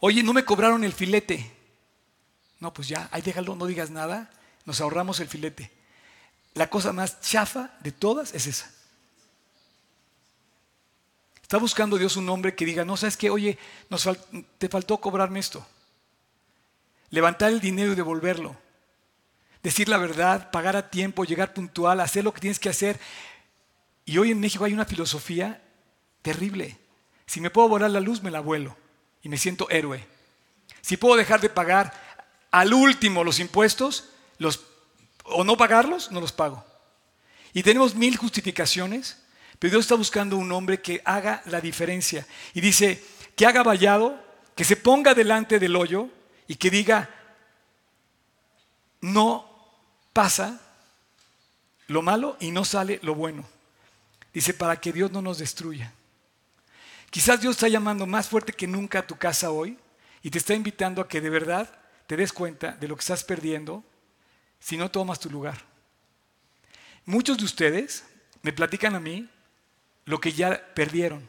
A: Oye, no me cobraron el filete. No, pues ya, ahí déjalo, no digas nada, nos ahorramos el filete. La cosa más chafa de todas es esa. Está buscando Dios un hombre que diga, no, sabes qué, oye, te faltó cobrarme esto. Levantar el dinero y devolverlo decir la verdad, pagar a tiempo, llegar puntual, hacer lo que tienes que hacer. Y hoy en México hay una filosofía terrible. Si me puedo volar la luz, me la vuelo y me siento héroe. Si puedo dejar de pagar al último los impuestos los, o no pagarlos, no los pago. Y tenemos mil justificaciones, pero Dios está buscando un hombre que haga la diferencia. Y dice, que haga vallado, que se ponga delante del hoyo y que diga, no pasa lo malo y no sale lo bueno. Dice, para que Dios no nos destruya. Quizás Dios está llamando más fuerte que nunca a tu casa hoy y te está invitando a que de verdad te des cuenta de lo que estás perdiendo si no tomas tu lugar. Muchos de ustedes me platican a mí lo que ya perdieron.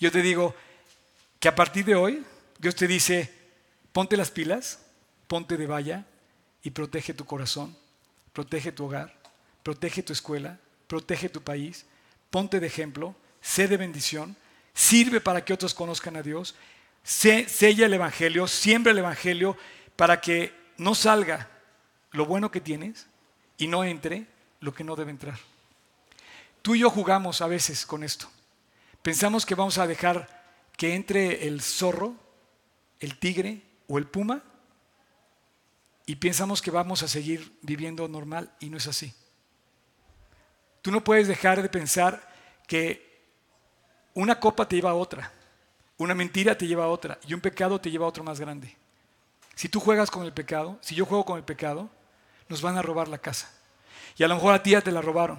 A: Yo te digo que a partir de hoy Dios te dice, ponte las pilas, ponte de valla y protege tu corazón, protege tu hogar, protege tu escuela, protege tu país, ponte de ejemplo, sé de bendición, sirve para que otros conozcan a Dios, sella el Evangelio, siembra el Evangelio para que no salga lo bueno que tienes y no entre lo que no debe entrar. Tú y yo jugamos a veces con esto. Pensamos que vamos a dejar que entre el zorro, el tigre o el puma y pensamos que vamos a seguir viviendo normal y no es así. Tú no puedes dejar de pensar que una copa te lleva a otra, una mentira te lleva a otra y un pecado te lleva a otro más grande. Si tú juegas con el pecado, si yo juego con el pecado, nos van a robar la casa. Y a lo mejor a ti ya te la robaron.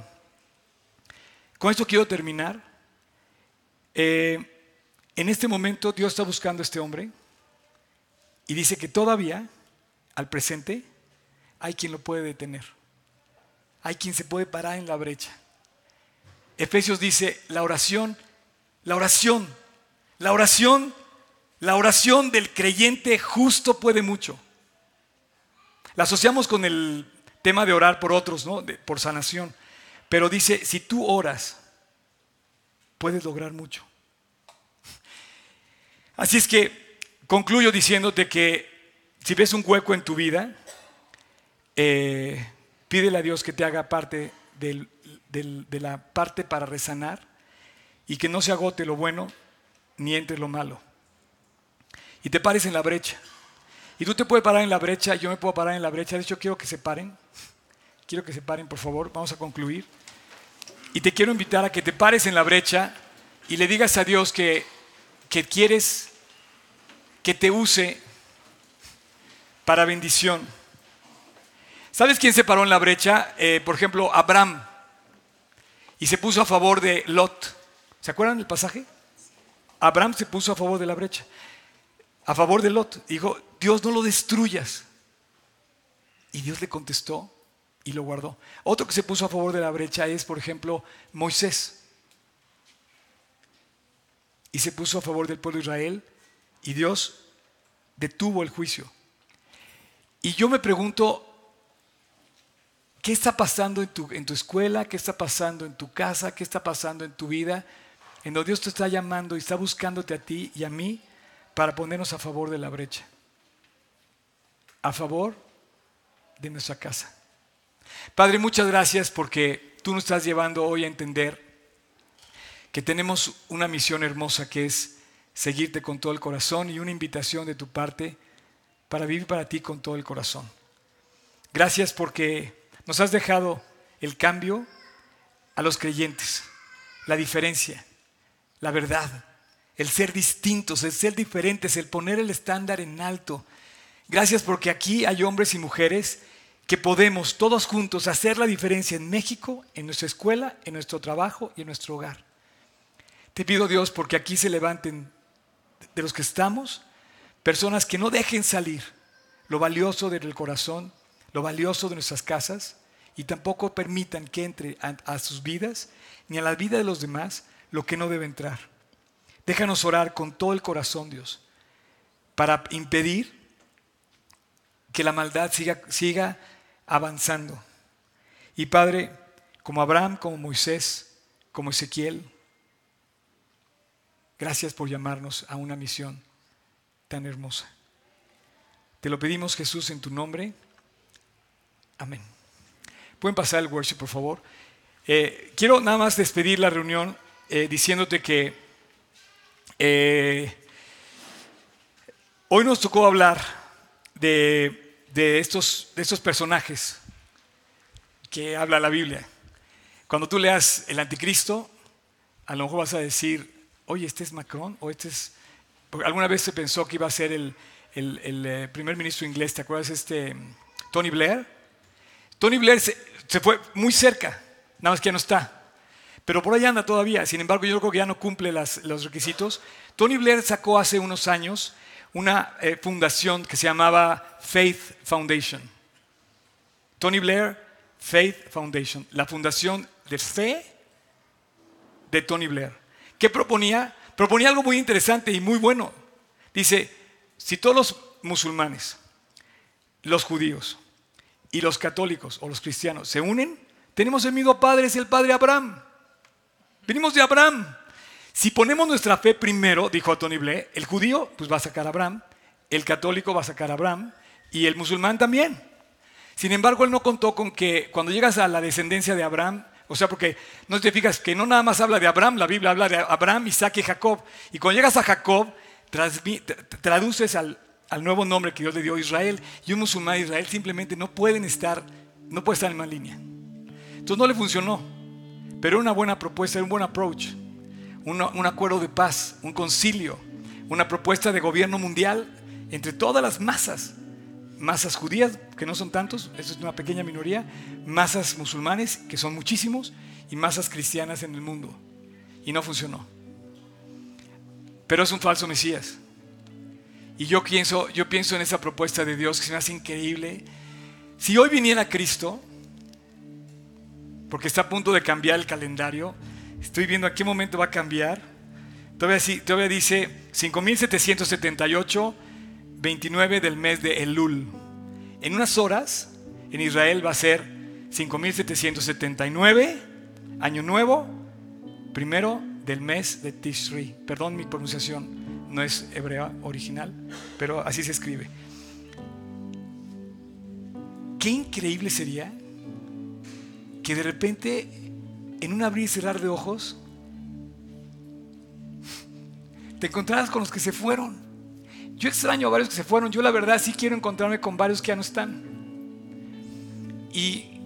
A: Con esto quiero terminar. Eh, en este momento Dios está buscando a este hombre y dice que todavía al presente, hay quien lo puede detener. Hay quien se puede parar en la brecha. Efesios dice, la oración, la oración, la oración, la oración del creyente justo puede mucho. La asociamos con el tema de orar por otros, ¿no? por sanación. Pero dice, si tú oras, puedes lograr mucho. Así es que concluyo diciéndote que si ves un hueco en tu vida, eh, pídele a Dios que te haga parte de la parte para resanar y que no se agote lo bueno ni entre lo malo. Y te pares en la brecha. Y tú te puedes parar en la brecha, yo me puedo parar en la brecha. De hecho, quiero que se paren. Quiero que se paren, por favor. Vamos a concluir. Y te quiero invitar a que te pares en la brecha y le digas a Dios que, que quieres que te use para bendición. ¿Sabes quién se paró en la brecha? Eh, por ejemplo, Abraham. Y se puso a favor de Lot. ¿Se acuerdan del pasaje? Abraham se puso a favor de la brecha. A favor de Lot. Dijo, Dios no lo destruyas. Y Dios le contestó y lo guardó. Otro que se puso a favor de la brecha es, por ejemplo, Moisés. Y se puso a favor del pueblo de Israel y Dios detuvo el juicio. Y yo me pregunto, ¿qué está pasando en tu, en tu escuela? ¿Qué está pasando en tu casa? ¿Qué está pasando en tu vida? En donde Dios te está llamando y está buscándote a ti y a mí para ponernos a favor de la brecha. A favor de nuestra casa. Padre, muchas gracias porque tú nos estás llevando hoy a entender que tenemos una misión hermosa que es seguirte con todo el corazón y una invitación de tu parte para vivir para ti con todo el corazón. Gracias porque nos has dejado el cambio a los creyentes, la diferencia, la verdad, el ser distintos, el ser diferentes, el poner el estándar en alto. Gracias porque aquí hay hombres y mujeres que podemos todos juntos hacer la diferencia en México, en nuestra escuela, en nuestro trabajo y en nuestro hogar. Te pido Dios porque aquí se levanten de los que estamos personas que no dejen salir lo valioso del corazón, lo valioso de nuestras casas y tampoco permitan que entre a, sus vidas ni a la vida de los demás lo que no debe entrar. Déjanos orar con todo el corazón, Dios, para impedir que la maldad siga, siga avanzando. Y Padre, como Abraham, como Moisés, como Ezequiel, gracias por llamarnos a una misión tan hermosa. Te lo pedimos Jesús en tu nombre. Amén. Pueden pasar el worship, por favor. Eh, quiero nada más despedir la reunión eh, diciéndote que eh, hoy nos tocó hablar de de estos, de estos personajes que habla la Biblia. Cuando tú leas el anticristo, a lo mejor vas a decir, oye, este es Macron, o este es... Alguna vez se pensó que iba a ser el, eh, primer ministro inglés, ¿te acuerdas? Este, Tony Blair. Tony Blair se, fue muy cerca, nada más que ya no está. Pero por ahí anda todavía. Sin embargo, yo creo que ya no cumple los requisitos. Tony Blair sacó hace unos años una eh, fundación que se llamaba Faith Foundation. Tony Blair, Faith Foundation, la fundación de fe de Tony Blair. ¿Qué proponía? Proponía algo muy interesante y muy bueno. Dice, si todos los musulmanes, los judíos y los católicos o los cristianos se unen, tenemos el mismo padre, es el padre Abraham. Venimos de Abraham. Si ponemos nuestra fe primero, dijo Tony Blair, el judío pues va a sacar a Abraham, el católico va a sacar a Abraham y el musulmán también. Sin embargo, él no contó con que cuando llegas a la descendencia de Abraham, o sea, porque no te fijas que no nada más habla de Abraham, la Biblia habla de Abraham, Isaac y Jacob. Y cuando llegas a Jacob, traduces al, nuevo nombre que Dios le dio a Israel. Y un musulmán de Israel simplemente no pueden estar, no puede estar en más línea. Entonces no le funcionó. Pero era una buena propuesta, era un buen approach un, acuerdo de paz, un concilio, una propuesta de gobierno mundial entre todas las masas, masas judías, que no son tantos, eso es una pequeña minoría, masas musulmanes, que son muchísimos, y masas cristianas en el mundo. Y no funcionó. Pero es un falso Mesías. Y yo pienso, yo pienso en esa propuesta de Dios que se me hace increíble. Si hoy viniera Cristo, porque está a punto de cambiar el calendario, Estoy viendo a qué momento va a cambiar. Todavía, dice 5778, 29 del mes de Elul. En unas horas, en Israel va a ser 5779, año nuevo, primero del mes de Tishri. Perdón mi pronunciación, no es hebrea original, pero así se escribe. Qué increíble sería que de repente en un abrir y cerrar de ojos, te encontrarás con los que se fueron. Yo extraño a varios que se fueron. Yo la verdad sí quiero encontrarme con varios que ya no están. Y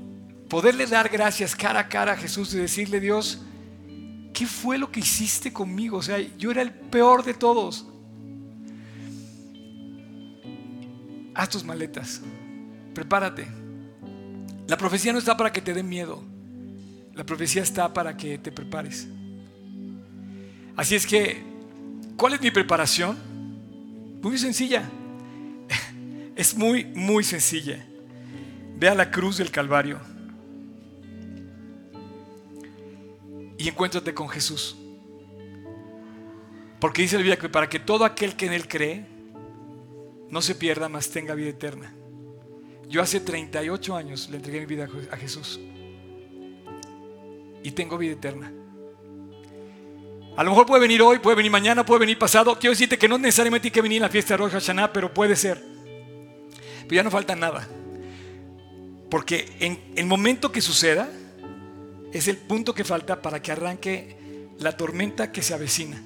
A: poderle dar gracias cara a cara a Jesús y decirle, Dios, ¿qué fue lo que hiciste conmigo? O sea, yo era el peor de todos. Haz tus maletas. Prepárate. La profecía no está para que te dé miedo. La profecía está para que te prepares. Así es que, ¿cuál es mi preparación? Muy sencilla. Es muy, muy sencilla. Ve a la cruz del Calvario y encuéntrate con Jesús. Porque dice la Biblia que para que todo aquel que en Él cree no se pierda, más tenga vida eterna. Yo hace 38 años le entregué mi vida a Jesús y tengo vida eterna. A lo mejor puede venir hoy, puede venir mañana, puede venir pasado. Quiero decirte que no necesariamente hay que venir a la fiesta de Rosh Hashanah, pero puede ser. Pero ya no falta nada. Porque en el momento que suceda, es el punto que falta para que arranque la tormenta que se avecina,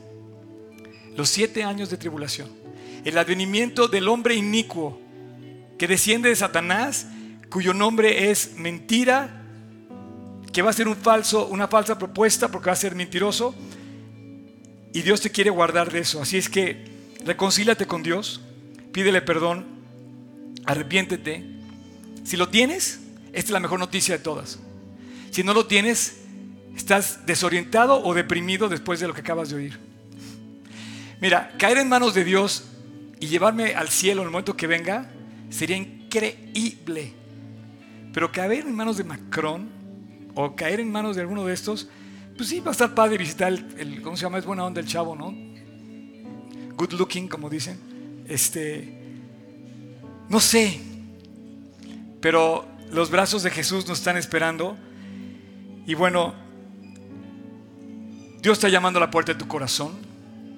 A: los siete años de tribulación, el advenimiento del hombre inicuo que desciende de Satanás, cuyo nombre es mentira, que va a ser un falso, una falsa propuesta porque va a ser mentiroso, y Dios te quiere guardar de eso. Así es que reconcílate con Dios, pídele perdón, arrepiéntete. Si lo tienes, esta es la mejor noticia de todas. Si no lo tienes, estás desorientado o deprimido después de lo que acabas de oír. Mira, caer en manos de Dios y llevarme al cielo en el momento que venga sería increíble. Pero caer en manos de Macron o caer en manos de alguno de estos, pues sí, va a estar padre visitar el, ¿cómo se llama? Es buena onda el chavo, ¿no? Good looking, como dicen. Este, no sé, pero los brazos de Jesús nos están esperando. Y bueno, Dios está llamando a la puerta de tu corazón,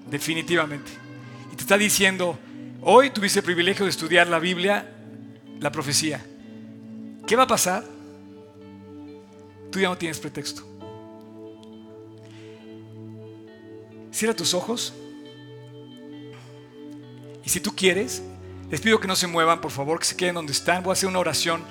A: definitivamente. Y te está diciendo, hoy tuviste el privilegio de estudiar la Biblia, la profecía. ¿Qué va a pasar? Tú ya no tienes pretexto. Cierra tus ojos. Y si tú quieres, les pido que no se muevan, por favor, que se queden donde están. Voy a hacer una oración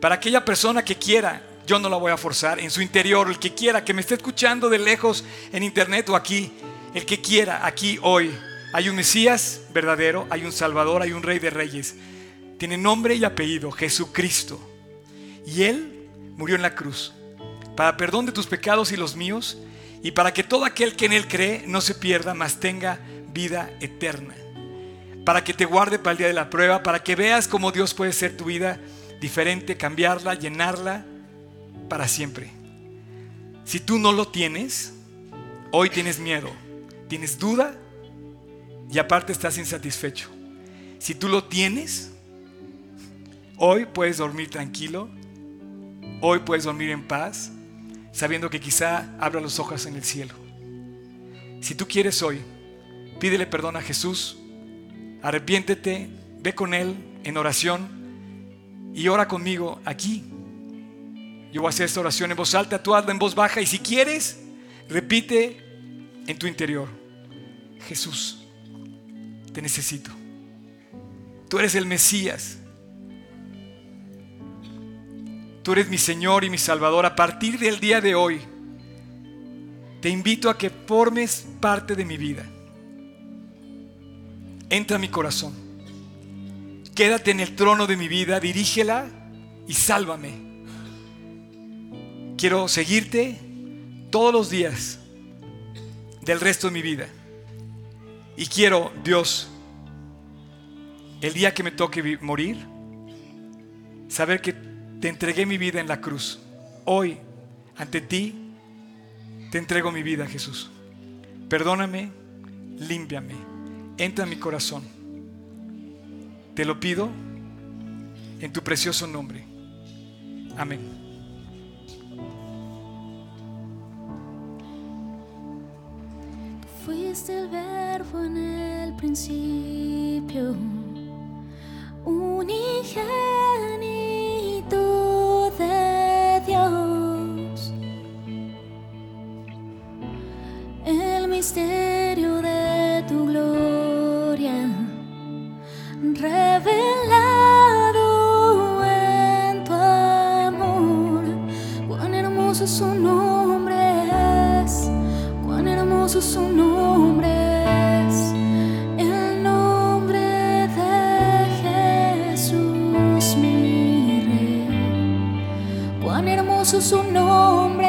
A: para aquella persona que quiera. Yo no la voy a forzar. En su interior, el que quiera, que me esté escuchando de lejos en internet o aquí, el que quiera, aquí hoy. Hay un Mesías verdadero, hay un Salvador, hay un Rey de Reyes. Tiene nombre y apellido, Jesucristo. Y Él murió en la cruz para perdón de tus pecados y los míos y para que todo aquel que en Él cree no se pierda, mas tenga vida eterna. Para que te guarde para el día de la prueba, para que veas cómo Dios puede ser tu vida diferente, cambiarla, llenarla para siempre. Si tú no lo tienes, hoy tienes miedo, tienes duda y aparte estás insatisfecho. Si tú lo tienes, hoy puedes dormir tranquilo, hoy puedes dormir en paz, sabiendo que quizá abra los ojos en el cielo. Si tú quieres hoy, pídele perdón a Jesús, arrepiéntete, ve con Él en oración y ora conmigo aquí. Yo voy a hacer esta oración en voz alta, tú hazla en voz baja y si quieres, repite en tu interior, Jesús, te necesito. Tú eres el Mesías Tú eres mi Señor y mi Salvador. A partir del día de hoy, te invito a que formes parte de mi vida. Entra a mi corazón. Quédate en el trono de mi vida, dirígela y sálvame. Quiero seguirte todos los días del resto de mi vida. Y quiero, Dios, el día que me toque morir, saber que te entregué mi vida en la cruz. Hoy, ante ti, te entrego mi vida, Jesús. Perdóname, límpiame, entra en mi corazón. Te lo pido en tu precioso nombre. Amén.
C: Fuiste el verbo en el principio, unigénito misterio de tu gloria revelado en tu amor. Cuán hermoso su nombre es, cuán hermoso su nombre su nombre.